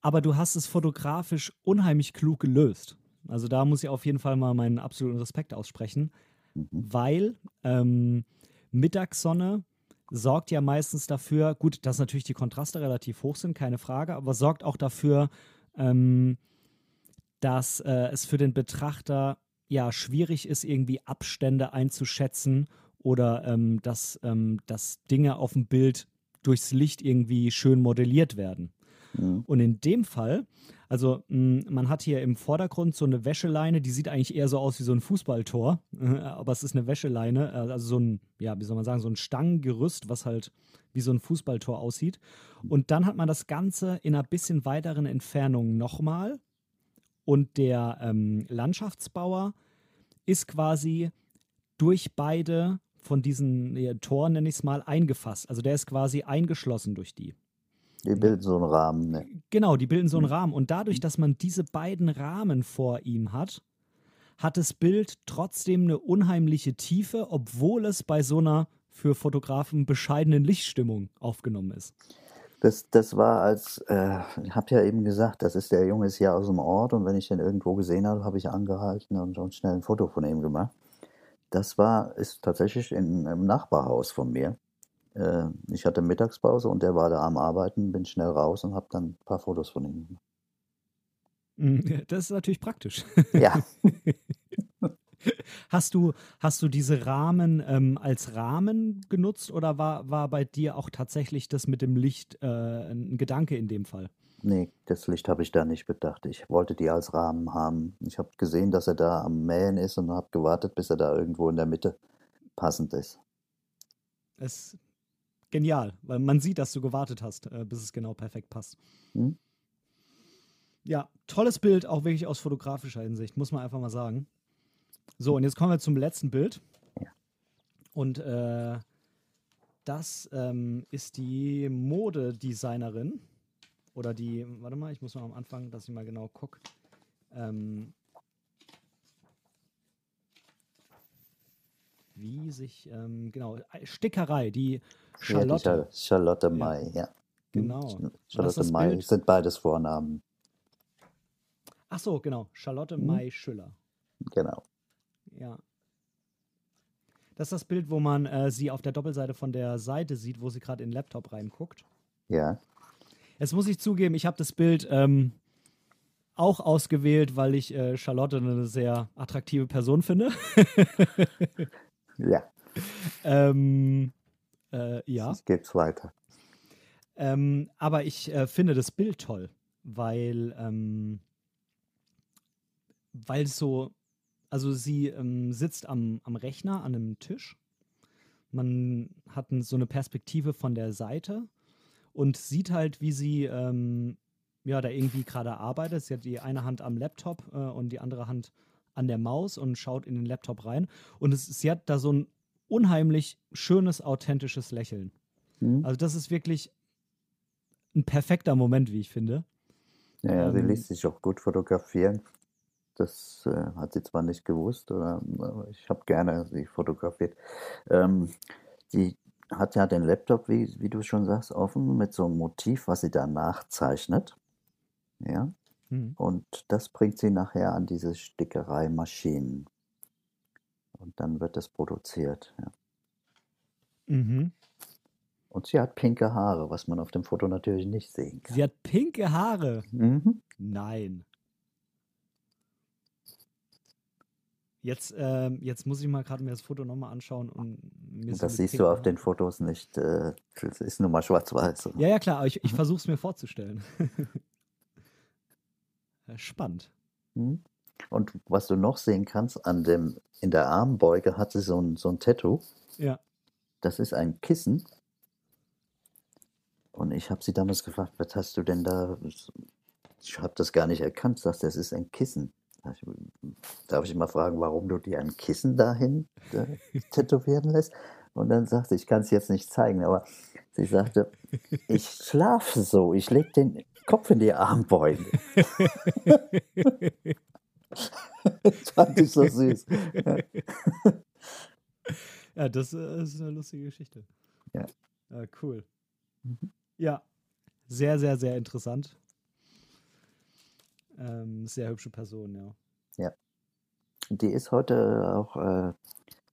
aber du hast es fotografisch unheimlich klug gelöst. Also da muss ich auf jeden Fall mal meinen absoluten Respekt aussprechen, mhm. weil ähm, Mittagssonne sorgt ja meistens dafür, gut, dass natürlich die Kontraste relativ hoch sind, keine Frage, aber sorgt auch dafür, ähm, dass äh, es für den Betrachter ja schwierig ist, irgendwie Abstände einzuschätzen oder ähm, dass, ähm, dass Dinge auf dem Bild durchs Licht irgendwie schön modelliert werden. Mhm. Und in dem Fall, also mh, man hat hier im Vordergrund so eine Wäscheleine, die sieht eigentlich eher so aus wie so ein Fußballtor, äh, aber es ist eine Wäscheleine, äh, also so ein, ja, wie soll man sagen, so ein Stangengerüst, was halt wie so ein Fußballtor aussieht. Und dann hat man das Ganze in einer bisschen weiteren Entfernung nochmal. Und der ähm, Landschaftsbauer ist quasi durch beide von diesen ja, Toren, nenne ich es mal, eingefasst. Also der ist quasi eingeschlossen durch die. Die bilden so einen Rahmen. Ne? Genau, die bilden so einen Rahmen. Und dadurch, dass man diese beiden Rahmen vor ihm hat, hat das Bild trotzdem eine unheimliche Tiefe, obwohl es bei so einer für Fotografen bescheidenen Lichtstimmung aufgenommen ist. Das, das war als, äh, ich habe ja eben gesagt, das ist der Junge ist hier aus dem Ort und wenn ich den irgendwo gesehen habe, habe ich angehalten und, und schnell ein Foto von ihm gemacht. Das war, ist tatsächlich in, im Nachbarhaus von mir. Äh, ich hatte Mittagspause und der war da am Arbeiten, bin schnell raus und habe dann ein paar Fotos von ihm gemacht. Mm, das ist natürlich praktisch. Ja. Hast du, hast du diese Rahmen ähm, als Rahmen genutzt oder war, war bei dir auch tatsächlich das mit dem Licht äh, ein Gedanke in dem Fall? Nee, das Licht habe ich da nicht bedacht. Ich wollte die als Rahmen haben. Ich habe gesehen, dass er da am Mähen ist und habe gewartet, bis er da irgendwo in der Mitte passend ist. Es genial, weil man sieht, dass du gewartet hast, äh, bis es genau perfekt passt. Hm? Ja, tolles Bild, auch wirklich aus fotografischer Hinsicht, muss man einfach mal sagen. So, und jetzt kommen wir zum letzten Bild. Ja. Und äh, das ähm, ist die Modedesignerin. Oder die, warte mal, ich muss mal am Anfang, dass ich mal genau gucke. Ähm, wie sich, ähm, genau, Stickerei, die Charlotte. Ja, die Charlotte May, ja. ja. Genau. Charlotte May Bild? sind beides Vornamen. Ach so, genau. Charlotte hm. May Schüller. Genau. Ja. Das ist das Bild, wo man äh, sie auf der Doppelseite von der Seite sieht, wo sie gerade in den Laptop reinguckt. Ja. Jetzt muss ich zugeben, ich habe das Bild ähm, auch ausgewählt, weil ich äh, Charlotte eine sehr attraktive Person finde. ja. Ähm, äh, ja. Es geht's weiter. Ähm, aber ich äh, finde das Bild toll, weil, ähm, weil es so, also sie ähm, sitzt am, am Rechner an einem Tisch. Man hat so eine Perspektive von der Seite und sieht halt, wie sie ähm, ja da irgendwie gerade arbeitet. Sie hat die eine Hand am Laptop äh, und die andere Hand an der Maus und schaut in den Laptop rein. Und es, sie hat da so ein unheimlich schönes, authentisches Lächeln. Mhm. Also das ist wirklich ein perfekter Moment, wie ich finde. Ja, ja sie ähm, lässt sich auch gut fotografieren. Das äh, hat sie zwar nicht gewusst, oder, aber ich habe gerne sie fotografiert. Ähm, die hat ja den Laptop, wie, wie du schon sagst, offen mit so einem Motiv, was sie da nachzeichnet. Ja. Mhm. Und das bringt sie nachher an diese Stickereimaschinen. Und dann wird das produziert. Ja. Mhm. Und sie hat pinke Haare, was man auf dem Foto natürlich nicht sehen kann. Sie hat pinke Haare? Mhm. Nein. Jetzt, ähm, jetzt muss ich mal gerade mir das Foto nochmal anschauen. Und das siehst du auf den Fotos nicht. Äh, das ist nur mal schwarz-weiß. Ja, ja, klar, aber ich, ich mhm. versuche es mir vorzustellen. Spannend. Mhm. Und was du noch sehen kannst, an dem, in der Armbeuge hat sie so ein, so ein Tattoo. Ja. Das ist ein Kissen. Und ich habe sie damals gefragt, was hast du denn da? Ich habe das gar nicht erkannt. Sagst, das ist ein Kissen. Darf ich mal fragen, warum du dir ein Kissen dahin äh, tätowieren lässt? Und dann sagte ich, ich kann es jetzt nicht zeigen, aber sie sagte, ich schlafe so, ich lege den Kopf in die Armbeuge. das fand ich so süß. ja, das äh, ist eine lustige Geschichte. Ja. ja cool. Mhm. Ja, sehr, sehr, sehr interessant. Ähm, sehr hübsche Person, ja. Ja. Die ist heute auch äh,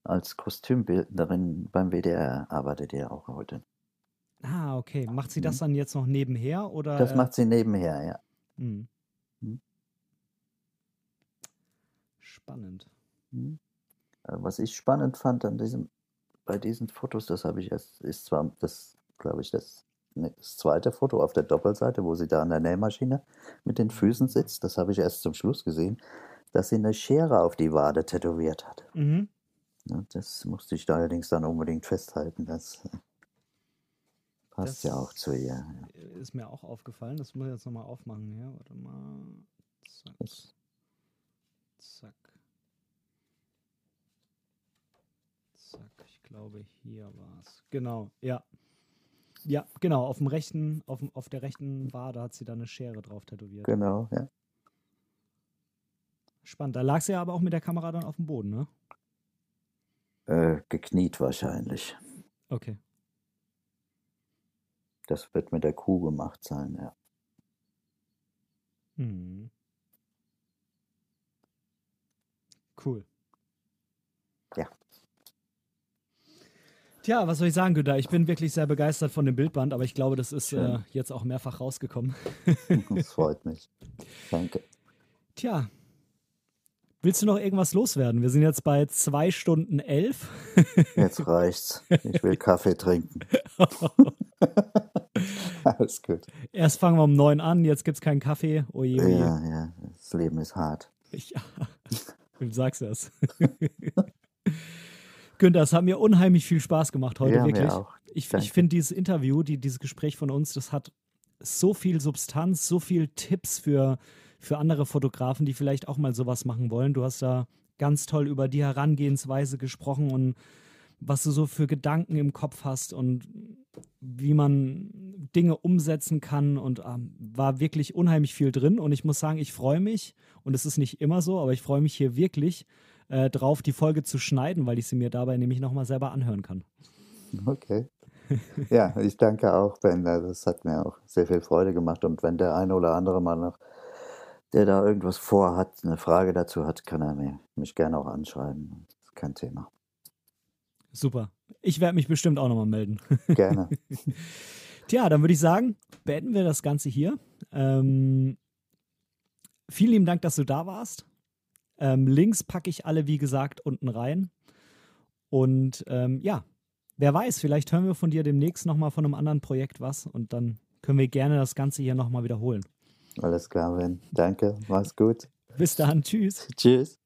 als Kostümbildnerin beim WDR, arbeitet die auch heute. Ah, okay. Macht sie das mhm. dann jetzt noch nebenher oder? Das macht sie nebenher, ja. Mhm. Mhm. Spannend. Mhm. Äh, was ich spannend fand an diesem, bei diesen Fotos, das habe ich erst, ist zwar das, glaube ich, das das zweite Foto auf der Doppelseite, wo sie da an der Nähmaschine mit den Füßen sitzt, das habe ich erst zum Schluss gesehen, dass sie eine Schere auf die Wade tätowiert hat. Mhm. Ja, das musste ich da allerdings dann unbedingt festhalten. Das äh, passt das ja auch zu ihr. Ist mir auch aufgefallen. Das muss ich jetzt nochmal aufmachen. Ja, warte mal. Zack. Zack. Zack. Ich glaube, hier war es. Genau, ja. Ja, genau, auf dem rechten, auf, auf der rechten Wade hat sie da eine Schere drauf tätowiert. Genau, ja. Spannend. Da lag sie ja aber auch mit der Kamera dann auf dem Boden, ne? Äh, gekniet wahrscheinlich. Okay. Das wird mit der Kuh gemacht sein, ja. Hm. Cool. Ja. Tja, was soll ich sagen, Günther? Ich bin wirklich sehr begeistert von dem Bildband, aber ich glaube, das ist äh, jetzt auch mehrfach rausgekommen. das freut mich. Danke. Tja, willst du noch irgendwas loswerden? Wir sind jetzt bei zwei Stunden elf. jetzt reicht's. Ich will Kaffee trinken. Alles gut. Erst fangen wir um neun an, jetzt gibt's keinen Kaffee. Oje, oje. Ja, ja, das Leben ist hart. Ja, du sagst das. Günther, es hat mir unheimlich viel Spaß gemacht heute, ja, wirklich. Ich, ich finde dieses Interview, die, dieses Gespräch von uns, das hat so viel Substanz, so viel Tipps für, für andere Fotografen, die vielleicht auch mal sowas machen wollen. Du hast da ganz toll über die Herangehensweise gesprochen und was du so für Gedanken im Kopf hast und wie man Dinge umsetzen kann und ähm, war wirklich unheimlich viel drin und ich muss sagen, ich freue mich und es ist nicht immer so, aber ich freue mich hier wirklich äh, drauf, die Folge zu schneiden, weil ich sie mir dabei nämlich nochmal selber anhören kann. Okay. Ja, ich danke auch, Ben. Das hat mir auch sehr viel Freude gemacht. Und wenn der eine oder andere mal noch, der da irgendwas vorhat, eine Frage dazu hat, kann er mir, mich gerne auch anschreiben. Das ist kein Thema. Super. Ich werde mich bestimmt auch nochmal melden. Gerne. Tja, dann würde ich sagen, beenden wir das Ganze hier. Ähm, vielen lieben Dank, dass du da warst. Ähm, Links packe ich alle, wie gesagt, unten rein. Und ähm, ja, wer weiß, vielleicht hören wir von dir demnächst nochmal von einem anderen Projekt was und dann können wir gerne das Ganze hier nochmal wiederholen. Alles klar, Ben. Danke, mach's gut. Bis dann, tschüss. Tschüss.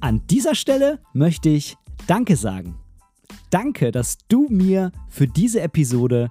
An dieser Stelle möchte ich Danke sagen. Danke, dass du mir für diese Episode